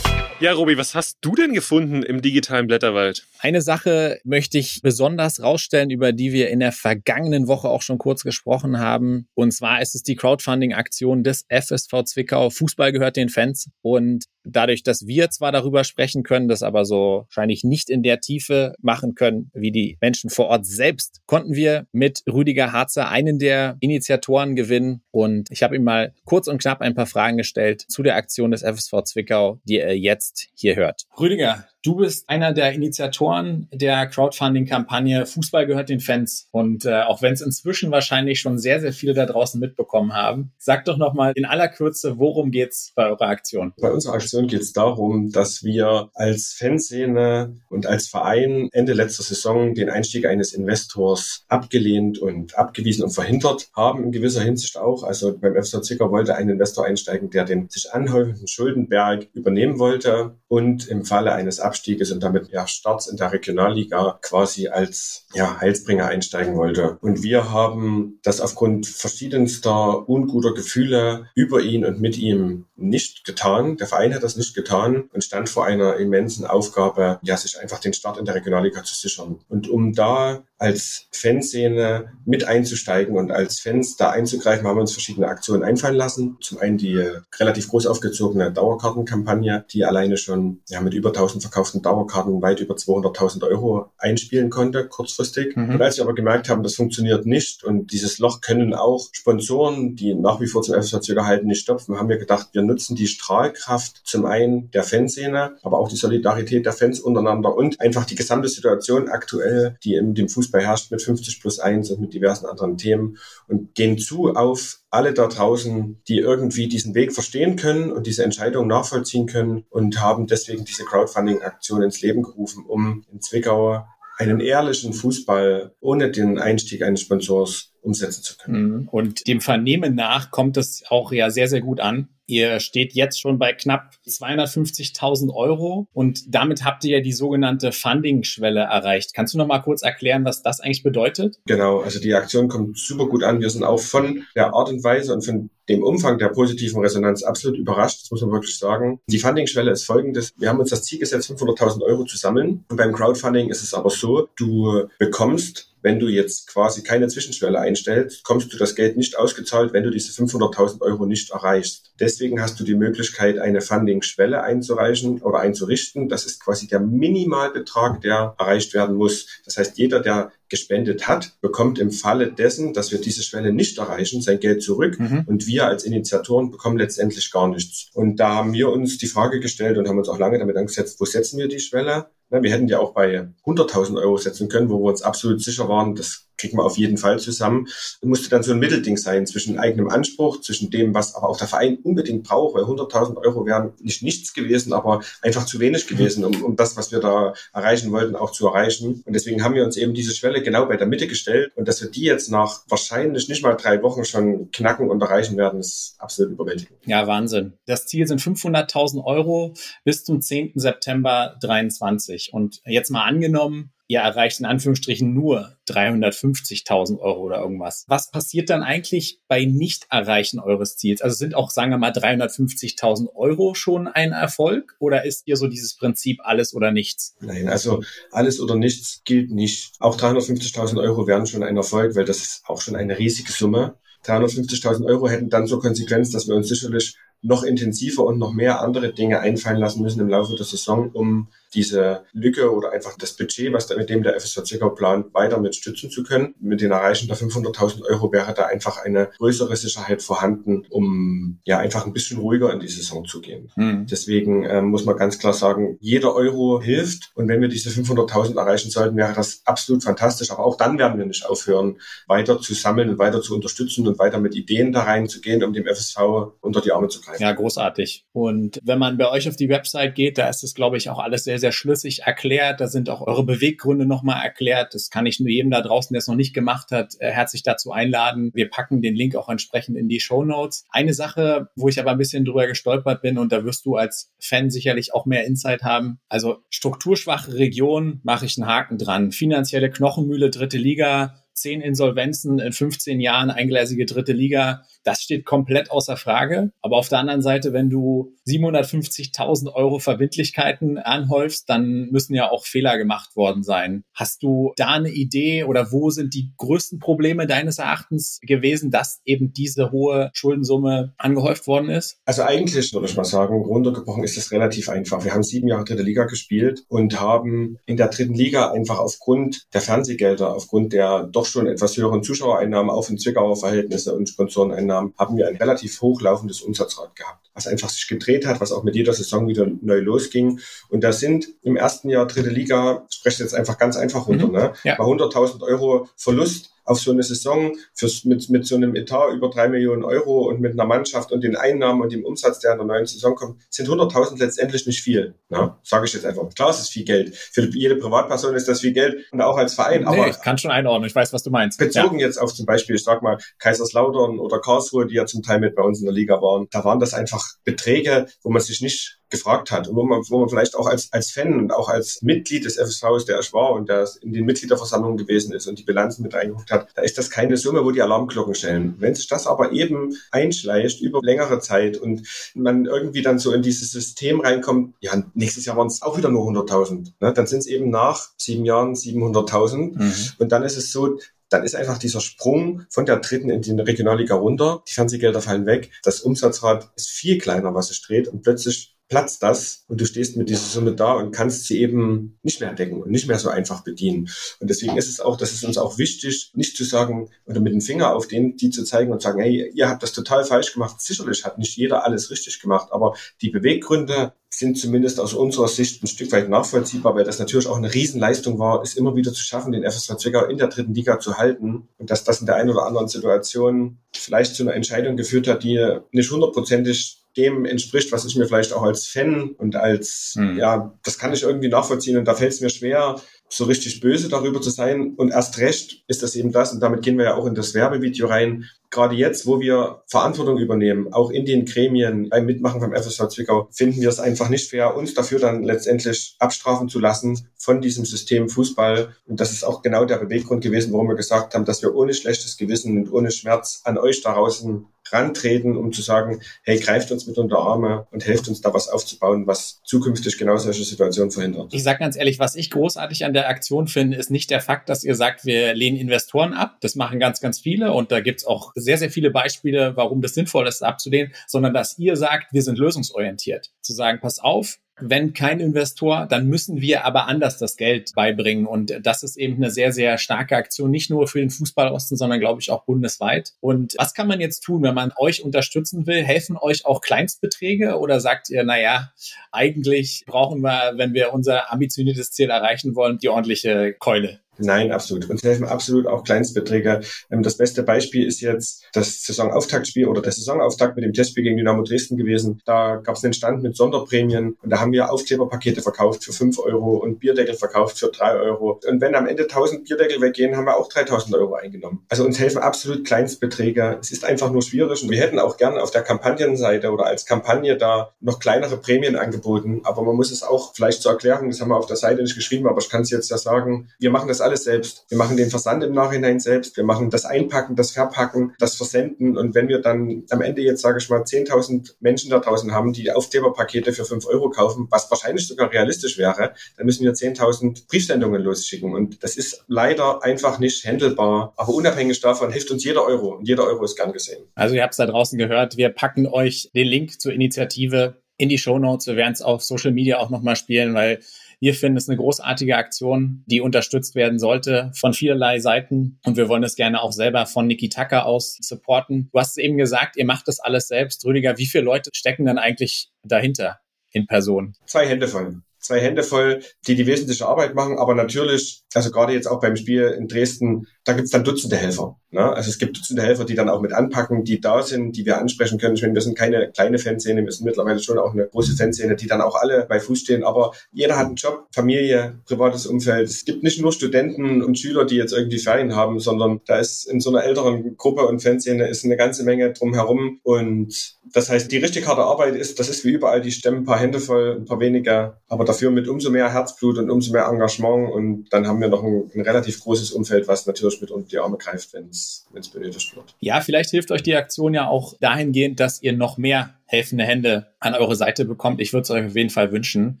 Ja, Robi, was hast du denn gefunden im digitalen Blätterwald?
Eine Sache möchte ich besonders rausstellen, über die wir in der vergangenen Woche auch schon kurz gesprochen haben. Und zwar ist es die Crowdfunding-Aktion des FSV Zwickau. Fußball gehört den Fans. Und dadurch, dass wir zwar darüber sprechen können, das aber so wahrscheinlich nicht in der Tiefe machen können, wie die Menschen vor Ort selbst, konnten wir mit Rüdiger Harzer einen der Initiatoren gewinnen. Und ich habe ihm mal kurz und knapp ein paar Fragen gestellt zu der Aktion des FSV Zwickau, die er jetzt hier hört. Rüdiger, Du bist einer der Initiatoren der Crowdfunding-Kampagne Fußball gehört den Fans. Und äh, auch wenn es inzwischen wahrscheinlich schon sehr, sehr viele da draußen mitbekommen haben, sag doch nochmal in aller Kürze, worum geht's bei eurer Aktion?
Bei unserer Aktion geht es darum, dass wir als Fanszene und als Verein Ende letzter Saison den Einstieg eines Investors abgelehnt und abgewiesen und verhindert haben, in gewisser Hinsicht auch. Also beim FC Zicker wollte ein Investor einsteigen, der den sich anhäufenden Schuldenberg übernehmen wollte und im Falle eines Abstieges und damit ja Starts in der Regionalliga quasi als ja, Heilsbringer einsteigen wollte. Und wir haben das aufgrund verschiedenster unguter Gefühle über ihn und mit ihm nicht getan. Der Verein hat das nicht getan und stand vor einer immensen Aufgabe, ja, sich einfach den Start in der Regionalliga zu sichern. Und um da als Fanszene mit einzusteigen und als Fans da einzugreifen, haben wir uns verschiedene Aktionen einfallen lassen. Zum einen die relativ groß aufgezogene Dauerkartenkampagne, die alleine schon ja, mit über 1000 verkauften Dauerkarten weit über 200.000 Euro einspielen konnte, kurzfristig. Mhm. Und als wir aber gemerkt haben, das funktioniert nicht und dieses Loch können auch Sponsoren, die nach wie vor zum FSV Zürcher halten, nicht stopfen, haben wir gedacht, wir nutzen die Strahlkraft zum einen der Fanszene, aber auch die Solidarität der Fans untereinander und einfach die gesamte Situation aktuell, die in dem Fußball beherrscht mit 50 plus 1 und mit diversen anderen Themen und gehen zu auf alle da draußen, die irgendwie diesen Weg verstehen können und diese Entscheidung nachvollziehen können und haben deswegen diese Crowdfunding-Aktion ins Leben gerufen, um in Zwickau einen ehrlichen Fußball ohne den Einstieg eines Sponsors umsetzen zu können.
Mhm. Und dem Vernehmen nach kommt es auch ja sehr, sehr gut an. Ihr steht jetzt schon bei knapp 250.000 Euro und damit habt ihr ja die sogenannte Funding-Schwelle erreicht. Kannst du noch mal kurz erklären, was das eigentlich bedeutet?
Genau, also die Aktion kommt super gut an. Wir sind auch von der Art und Weise und von dem Umfang der positiven Resonanz absolut überrascht, das muss man wirklich sagen. Die Funding-Schwelle ist folgendes. Wir haben uns das Ziel gesetzt, 500.000 Euro zu sammeln. Und beim Crowdfunding ist es aber so, du bekommst wenn du jetzt quasi keine Zwischenschwelle einstellst, kommst du das Geld nicht ausgezahlt, wenn du diese 500.000 Euro nicht erreichst. Deswegen hast du die Möglichkeit, eine Funding-Schwelle einzureichen oder einzurichten. Das ist quasi der Minimalbetrag, der erreicht werden muss. Das heißt, jeder, der gespendet hat, bekommt im Falle dessen, dass wir diese Schwelle nicht erreichen, sein Geld zurück mhm. und wir als Initiatoren bekommen letztendlich gar nichts. Und da haben wir uns die Frage gestellt und haben uns auch lange damit angesetzt, wo setzen wir die Schwelle? Wir hätten ja auch bei 100.000 Euro setzen können, wo wir uns absolut sicher waren, das kriegen wir auf jeden Fall zusammen. Es musste dann so ein Mittelding sein zwischen eigenem Anspruch, zwischen dem, was aber auch der Verein unbedingt braucht, weil 100.000 Euro wären nicht nichts gewesen, aber einfach zu wenig gewesen, um, um das, was wir da erreichen wollten, auch zu erreichen. Und deswegen haben wir uns eben diese Schwelle genau bei der Mitte gestellt. Und dass wir die jetzt nach wahrscheinlich nicht mal drei Wochen schon knacken und erreichen werden, ist absolut überwältigend.
Ja, Wahnsinn. Das Ziel sind 500.000 Euro bis zum 10. September 23. Und jetzt mal angenommen, ihr erreicht in Anführungsstrichen nur 350.000 Euro oder irgendwas. Was passiert dann eigentlich bei Nicht-Erreichen eures Ziels? Also sind auch, sagen wir mal, 350.000 Euro schon ein Erfolg oder ist hier so dieses Prinzip alles oder nichts?
Nein, also alles oder nichts gilt nicht. Auch 350.000 Euro wären schon ein Erfolg, weil das ist auch schon eine riesige Summe. 350.000 Euro hätten dann zur Konsequenz, dass wir uns sicherlich noch intensiver und noch mehr andere Dinge einfallen lassen müssen im Laufe der Saison, um diese Lücke oder einfach das Budget, was da mit dem der FSV Zwickau plant, weiter mit stützen zu können. Mit den Erreichen der 500.000 Euro wäre da einfach eine größere Sicherheit vorhanden, um ja einfach ein bisschen ruhiger in die Saison zu gehen. Mhm. Deswegen äh, muss man ganz klar sagen, jeder Euro hilft und wenn wir diese 500.000 erreichen sollten, wäre das absolut fantastisch. Aber auch dann werden wir nicht aufhören, weiter zu sammeln und weiter zu unterstützen und weiter mit Ideen da reinzugehen, um dem FSV unter die Arme zu greifen.
Ja, großartig. Und wenn man bei euch auf die Website geht, da ist es, glaube ich, auch alles sehr, sehr schlüssig erklärt. Da sind auch eure Beweggründe nochmal erklärt. Das kann ich nur jedem da draußen, der es noch nicht gemacht hat, äh, herzlich dazu einladen. Wir packen den Link auch entsprechend in die Show Notes. Eine Sache, wo ich aber ein bisschen drüber gestolpert bin und da wirst du als Fan sicherlich auch mehr Insight haben. Also strukturschwache Region mache ich einen Haken dran. Finanzielle Knochenmühle, dritte Liga, zehn Insolvenzen in 15 Jahren, eingleisige dritte Liga, das steht komplett außer Frage. Aber auf der anderen Seite, wenn du 750.000 Euro Verbindlichkeiten anhäufst, dann müssen ja auch Fehler gemacht worden sein. Hast du da eine Idee oder wo sind die größten Probleme deines Erachtens gewesen, dass eben diese hohe Schuldensumme angehäuft worden ist?
Also eigentlich würde ich mal sagen, runtergebrochen ist es relativ einfach. Wir haben sieben Jahre dritte Liga gespielt und haben in der dritten Liga einfach aufgrund der Fernsehgelder, aufgrund der doch schon etwas höheren Zuschauereinnahmen, auf in Zwickauer Verhältnisse und Sponsoreneinnahmen, haben wir ein relativ hochlaufendes Umsatzrad gehabt, was einfach sich gedreht hat, was auch mit jeder Saison wieder neu losging. Und da sind im ersten Jahr dritte Liga, spreche jetzt einfach ganz einfach runter, mhm. ne? Ja. bei 100.000 Euro Verlust auf so eine Saison fürs, mit, mit so einem Etat über drei Millionen Euro und mit einer Mannschaft und den Einnahmen und dem Umsatz, der in der neuen Saison kommt, sind 100.000 letztendlich nicht viel. Ne? Sage ich jetzt einfach. Klar, es ist viel Geld. Für jede Privatperson ist das viel Geld und auch als Verein.
Nee, aber ich kann schon einordnen. Ich weiß, was du meinst.
Bezogen ja. jetzt auf zum Beispiel, ich sag mal, Kaiserslautern oder Karlsruhe, die ja zum Teil mit bei uns in der Liga waren, da waren das einfach Beträge, wo man sich nicht gefragt hat und wo man, wo man vielleicht auch als, als Fan und auch als Mitglied des FSVs, der ich war und der in den Mitgliederversammlungen gewesen ist und die Bilanzen mit reingeguckt hat, da ist das keine Summe, wo die Alarmglocken stellen. Wenn sich das aber eben einschleicht über längere Zeit und man irgendwie dann so in dieses System reinkommt, ja, nächstes Jahr waren es auch wieder nur 100.000, ne? dann sind es eben nach sieben Jahren 700.000 mhm. und dann ist es so, dann ist einfach dieser Sprung von der dritten in die Regionalliga runter. Die Fernsehgelder fallen weg. Das Umsatzrad ist viel kleiner, was sich dreht. Und plötzlich platzt das und du stehst mit dieser Summe da und kannst sie eben nicht mehr decken und nicht mehr so einfach bedienen. Und deswegen ist es auch, das ist uns auch wichtig, nicht zu sagen oder mit dem Finger auf den, die zu zeigen und sagen, hey, ihr habt das total falsch gemacht. Sicherlich hat nicht jeder alles richtig gemacht, aber die Beweggründe sind zumindest aus unserer Sicht ein Stück weit nachvollziehbar, weil das natürlich auch eine Riesenleistung war, es immer wieder zu schaffen, den FSV Zwickau in der dritten Liga zu halten und dass das in der einen oder anderen Situation vielleicht zu einer Entscheidung geführt hat, die nicht hundertprozentig dem entspricht, was ich mir vielleicht auch als Fan und als, hm. ja, das kann ich irgendwie nachvollziehen und da fällt es mir schwer, so richtig böse darüber zu sein. Und erst recht ist das eben das, und damit gehen wir ja auch in das Werbevideo rein. Gerade jetzt, wo wir Verantwortung übernehmen, auch in den Gremien beim Mitmachen vom FSV Zwickau, finden wir es einfach nicht fair, uns dafür dann letztendlich abstrafen zu lassen von diesem System Fußball. Und das ist auch genau der Beweggrund gewesen, warum wir gesagt haben, dass wir ohne schlechtes Gewissen und ohne Schmerz an euch da draußen rantreten, um zu sagen, hey, greift uns mit unter Arme und helft uns da was aufzubauen, was zukünftig genau solche Situationen verhindert.
Ich sage ganz ehrlich, was ich großartig an der Aktion finde, ist nicht der Fakt, dass ihr sagt, wir lehnen Investoren ab. Das machen ganz, ganz viele und da gibt's auch sehr, sehr viele Beispiele, warum das sinnvoll ist, abzulehnen, sondern dass ihr sagt, wir sind lösungsorientiert. Zu sagen, pass auf, wenn kein Investor, dann müssen wir aber anders das Geld beibringen. Und das ist eben eine sehr, sehr starke Aktion, nicht nur für den Fußballosten, sondern glaube ich auch bundesweit. Und was kann man jetzt tun, wenn man euch unterstützen will? Helfen euch auch Kleinstbeträge oder sagt ihr, na ja, eigentlich brauchen wir, wenn wir unser ambitioniertes Ziel erreichen wollen, die ordentliche Keule?
Nein, absolut. Uns helfen absolut auch Kleinstbeträge. Ähm, das beste Beispiel ist jetzt das Saisonauftaktspiel oder der Saisonauftakt mit dem Testspiel gegen Dynamo Dresden gewesen. Da gab es einen Stand mit Sonderprämien und da haben wir Aufkleberpakete verkauft für fünf Euro und Bierdeckel verkauft für drei Euro. Und wenn am Ende 1000 Bierdeckel weggehen, haben wir auch 3000 Euro eingenommen. Also uns helfen absolut Kleinstbeträge. Es ist einfach nur schwierig und wir hätten auch gerne auf der Kampagnenseite oder als Kampagne da noch kleinere Prämien angeboten. Aber man muss es auch vielleicht zur Erklärung, das haben wir auf der Seite nicht geschrieben, aber ich kann es jetzt ja sagen, wir machen das alles selbst. Wir machen den Versand im Nachhinein selbst. Wir machen das Einpacken, das Verpacken, das Versenden. Und wenn wir dann am Ende jetzt, sage ich mal, 10.000 Menschen da draußen haben, die Aufkleberpakete für 5 Euro kaufen, was wahrscheinlich sogar realistisch wäre, dann müssen wir 10.000 Briefsendungen losschicken. Und das ist leider einfach nicht handelbar. Aber unabhängig davon hilft uns jeder Euro. Und jeder Euro ist gern gesehen.
Also ihr habt es da draußen gehört. Wir packen euch den Link zur Initiative in die Show Notes. Wir werden es auf Social Media auch nochmal spielen, weil wir finden es eine großartige Aktion, die unterstützt werden sollte von vielerlei Seiten. Und wir wollen es gerne auch selber von Niki Tucker aus supporten. Du hast eben gesagt, ihr macht das alles selbst. Rüdiger, wie viele Leute stecken dann eigentlich dahinter in Person?
Zwei Hände voll zwei Hände voll, die die wesentliche Arbeit machen. Aber natürlich, also gerade jetzt auch beim Spiel in Dresden, da gibt's dann Dutzende Helfer. Ne? Also es gibt Dutzende Helfer, die dann auch mit anpacken, die da sind, die wir ansprechen können. Ich meine, wir sind keine kleine Fanszene, wir sind mittlerweile schon auch eine große Fanszene, die dann auch alle bei Fuß stehen. Aber jeder hat einen Job, Familie, privates Umfeld. Es gibt nicht nur Studenten und Schüler, die jetzt irgendwie Ferien haben, sondern da ist in so einer älteren Gruppe und Fanszene ist eine ganze Menge drumherum. Und das heißt, die richtig harte Arbeit ist, das ist wie überall, die stemmen ein paar Hände voll, ein paar weniger, aber dafür mit umso mehr Herzblut und umso mehr Engagement. Und dann haben wir noch ein, ein relativ großes Umfeld, was natürlich mit unter die Arme greift, wenn es benötigt wird.
Ja, vielleicht hilft euch die Aktion ja auch dahingehend, dass ihr noch mehr helfende Hände an eure Seite bekommt. Ich würde es euch auf jeden Fall wünschen.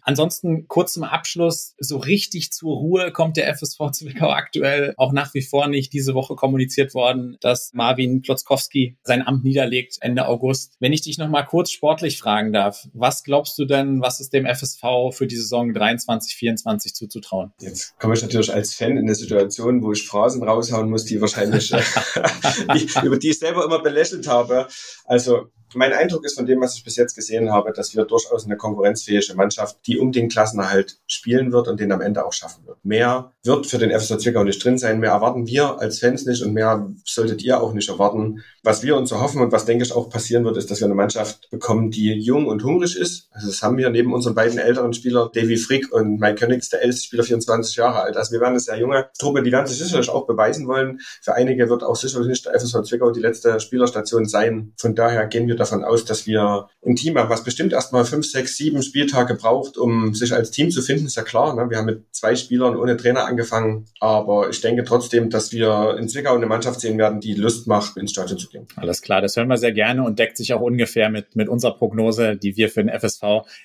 Ansonsten kurz zum Abschluss, so richtig zur Ruhe kommt der FSV Zwickau aktuell auch nach wie vor nicht. Diese Woche kommuniziert worden, dass Marvin Klotzkowski sein Amt niederlegt Ende August. Wenn ich dich noch mal kurz sportlich fragen darf, was glaubst du denn, was ist dem FSV für die Saison 23, 24 zuzutrauen?
Jetzt komme ich natürlich als Fan in eine Situation, wo ich Phrasen raushauen muss, die wahrscheinlich, [laughs] [laughs] die, über die ich selber immer belächelt habe. Also mein Eindruck ist von dem, was ich bis jetzt gesehen habe, dass wir durchaus eine konkurrenzfähige Mannschaft, die um den Klassenerhalt spielen wird und den am Ende auch schaffen wird. Mehr wird für den FSV Zwickau nicht drin sein. Mehr erwarten wir als Fans nicht und mehr solltet ihr auch nicht erwarten. Was wir uns so hoffen und was denke ich auch passieren wird, ist, dass wir eine Mannschaft bekommen, die jung und hungrig ist. Also das haben wir neben unseren beiden älteren Spielern, Davy Frick und Mike Königs, der älteste Spieler, 24 Jahre alt. Also wir werden eine sehr junge Truppe, die werden sich sicherlich auch beweisen wollen. Für einige wird auch sicherlich nicht der FSV Zwickau die letzte Spielerstation sein. Von daher gehen wir davon aus, dass wir ein Team haben, was bestimmt erstmal fünf, sechs, sieben Spieltage braucht, um sich als Team zu finden, ist ja klar. Ne? Wir haben mit zwei Spielern ohne Trainer angefangen. Aber ich denke trotzdem, dass wir in Zwickau eine Mannschaft sehen werden, die Lust macht, ins Stadion zu gehen.
Alles klar, das hören wir sehr gerne und deckt sich auch ungefähr mit, mit unserer Prognose, die wir für den FSV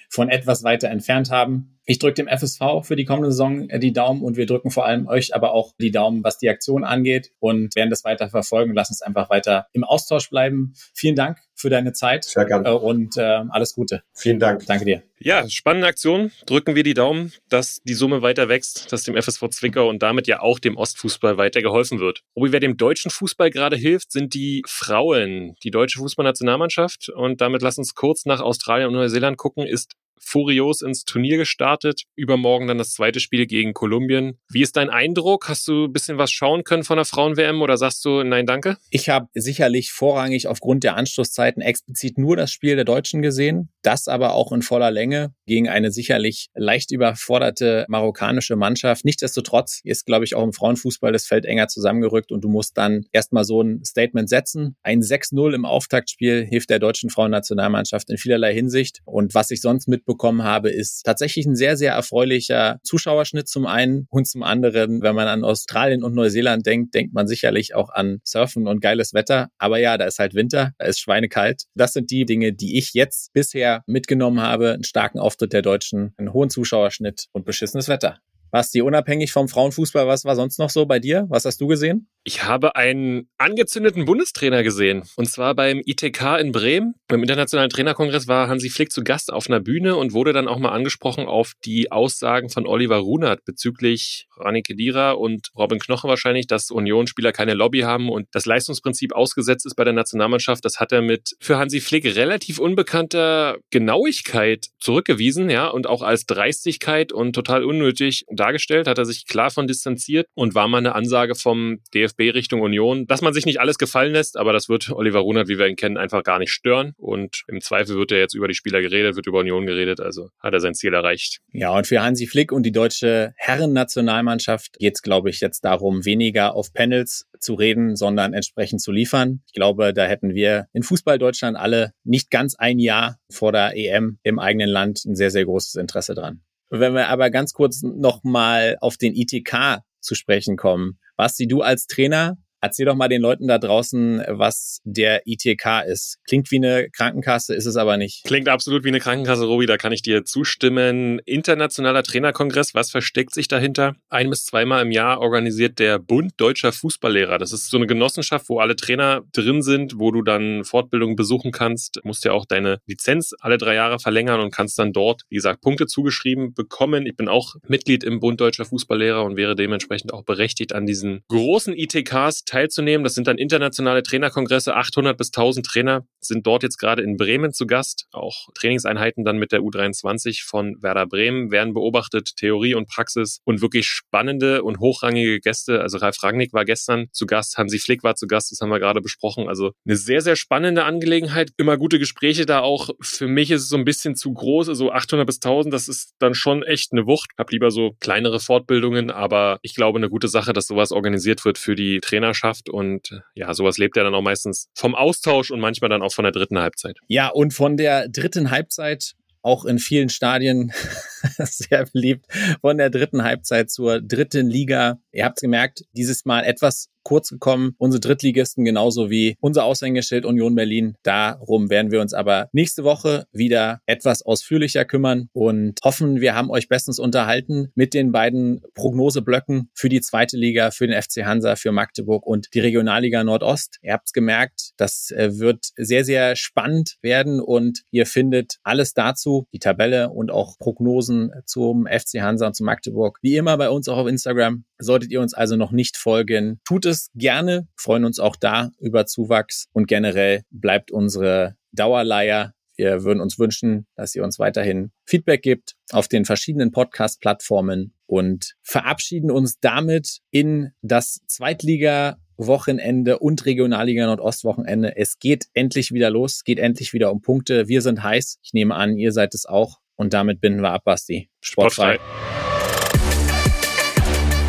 von etwas weiter entfernt haben. Ich drücke dem FSV für die kommende Saison äh, die Daumen und wir drücken vor allem euch aber auch die Daumen, was die Aktion angeht und werden das weiter verfolgen. Lass uns einfach weiter im Austausch bleiben. Vielen Dank für deine Zeit.
Sehr gerne.
Äh, und äh, alles Gute.
Vielen Dank.
Danke dir.
Ja, spannende Aktion. Drücken wir die Daumen, dass die Summe weiter wächst, dass dem FSV Zwickau und damit ja auch dem Ostfußball weiter geholfen wird. Obi, wer dem deutschen Fußball gerade hilft, sind die Frauen. Die deutsche Fußballnationalmannschaft. Und damit lass uns kurz nach Australien und Neuseeland gucken, ist furios ins Turnier gestartet. Übermorgen dann das zweite Spiel gegen Kolumbien. Wie ist dein Eindruck? Hast du ein bisschen was schauen können von der Frauen-WM oder sagst du nein, danke?
Ich habe sicherlich vorrangig aufgrund der Anschlusszeiten explizit nur das Spiel der Deutschen gesehen, das aber auch in voller Länge gegen eine sicherlich leicht überforderte marokkanische Mannschaft. Nichtsdestotrotz ist, glaube ich, auch im Frauenfußball das Feld enger zusammengerückt und du musst dann erstmal so ein Statement setzen. Ein 6-0 im Auftaktspiel hilft der deutschen Frauennationalmannschaft in vielerlei Hinsicht. Und was ich sonst mit bekommen habe, ist tatsächlich ein sehr, sehr erfreulicher Zuschauerschnitt zum einen und zum anderen, wenn man an Australien und Neuseeland denkt, denkt man sicherlich auch an Surfen und geiles Wetter. Aber ja, da ist halt Winter, da ist schweinekalt. Das sind die Dinge, die ich jetzt bisher mitgenommen habe. Einen starken Auftritt der Deutschen, einen hohen Zuschauerschnitt und beschissenes Wetter. Basti, unabhängig vom Frauenfußball, was war sonst noch so bei dir? Was hast du gesehen?
Ich habe einen angezündeten Bundestrainer gesehen. Und zwar beim ITK in Bremen. Beim Internationalen Trainerkongress war Hansi Flick zu Gast auf einer Bühne und wurde dann auch mal angesprochen auf die Aussagen von Oliver Runert bezüglich Rani Kedira und Robin Knoche wahrscheinlich, dass Union-Spieler keine Lobby haben und das Leistungsprinzip ausgesetzt ist bei der Nationalmannschaft. Das hat er mit für Hansi Flick relativ unbekannter Genauigkeit zurückgewiesen, ja, und auch als Dreistigkeit und total unnötig dargestellt, hat er sich klar von distanziert und war mal eine Ansage vom DFB Richtung Union, dass man sich nicht alles gefallen lässt, aber das wird Oliver Runert, wie wir ihn kennen, einfach gar nicht stören und im Zweifel wird er jetzt über die Spieler geredet, wird über Union geredet, also hat er sein Ziel erreicht.
Ja, und für Hansi Flick und die deutsche Herrennationalmannschaft geht es, glaube ich, jetzt darum, weniger auf Panels zu reden, sondern entsprechend zu liefern. Ich glaube, da hätten wir in Fußball Deutschland alle nicht ganz ein Jahr vor der EM im eigenen Land ein sehr, sehr großes Interesse dran. Wenn wir aber ganz kurz nochmal auf den ITK zu sprechen kommen. Basti, du als Trainer, Erzähl doch mal den Leuten da draußen, was der ITK ist. Klingt wie eine Krankenkasse, ist es aber nicht.
Klingt absolut wie eine Krankenkasse, Robi, da kann ich dir zustimmen. Internationaler Trainerkongress, was versteckt sich dahinter? Ein bis zweimal im Jahr organisiert der Bund Deutscher Fußballlehrer. Das ist so eine Genossenschaft, wo alle Trainer drin sind, wo du dann Fortbildungen besuchen kannst. Du musst ja auch deine Lizenz alle drei Jahre verlängern und kannst dann dort, wie gesagt, Punkte zugeschrieben bekommen. Ich bin auch Mitglied im Bund Deutscher Fußballlehrer und wäre dementsprechend auch berechtigt, an diesen großen ITKs teilzunehmen. Das sind dann internationale Trainerkongresse. 800 bis 1000 Trainer sind dort jetzt gerade in Bremen zu Gast. Auch Trainingseinheiten dann mit der U23 von Werder Bremen werden beobachtet. Theorie und Praxis und wirklich spannende und hochrangige Gäste. Also Ralf Rangnick war gestern zu Gast. Hansi Flick war zu Gast. Das haben wir gerade besprochen. Also eine sehr, sehr spannende Angelegenheit. Immer gute Gespräche da auch. Für mich ist es so ein bisschen zu groß. Also 800 bis 1000, das ist dann schon echt eine Wucht. Hab lieber so kleinere Fortbildungen, aber ich glaube eine gute Sache, dass sowas organisiert wird für die Trainer Meisterschaft und ja, sowas lebt ja dann auch meistens vom Austausch und manchmal dann auch von der dritten Halbzeit.
Ja, und von der dritten Halbzeit auch in vielen Stadien [laughs] sehr beliebt, von der dritten Halbzeit zur dritten Liga. Ihr habt gemerkt, dieses Mal etwas kurz gekommen. Unsere Drittligisten genauso wie unser Aushängeschild Union Berlin. Darum werden wir uns aber nächste Woche wieder etwas ausführlicher kümmern und hoffen, wir haben euch bestens unterhalten mit den beiden Prognoseblöcken für die zweite Liga, für den FC Hansa, für Magdeburg und die Regionalliga Nordost. Ihr habt es gemerkt, das äh, wird sehr, sehr spannend werden und ihr findet alles dazu, die Tabelle und auch Prognosen zum FC Hansa und zu Magdeburg, wie immer bei uns auch auf Instagram. Solltet ihr uns also noch nicht folgen, tut es gerne, freuen uns auch da über Zuwachs und generell bleibt unsere Dauerleier. Wir würden uns wünschen, dass ihr uns weiterhin Feedback gibt auf den verschiedenen Podcast-Plattformen und verabschieden uns damit in das Zweitliga Wochenende und Regionalliga Nordost-Wochenende. Es geht endlich wieder los, es geht endlich wieder um Punkte. Wir sind heiß. Ich nehme an, ihr seid es auch. Und damit binden wir ab, Basti.
Sportfrei. Sportfrei.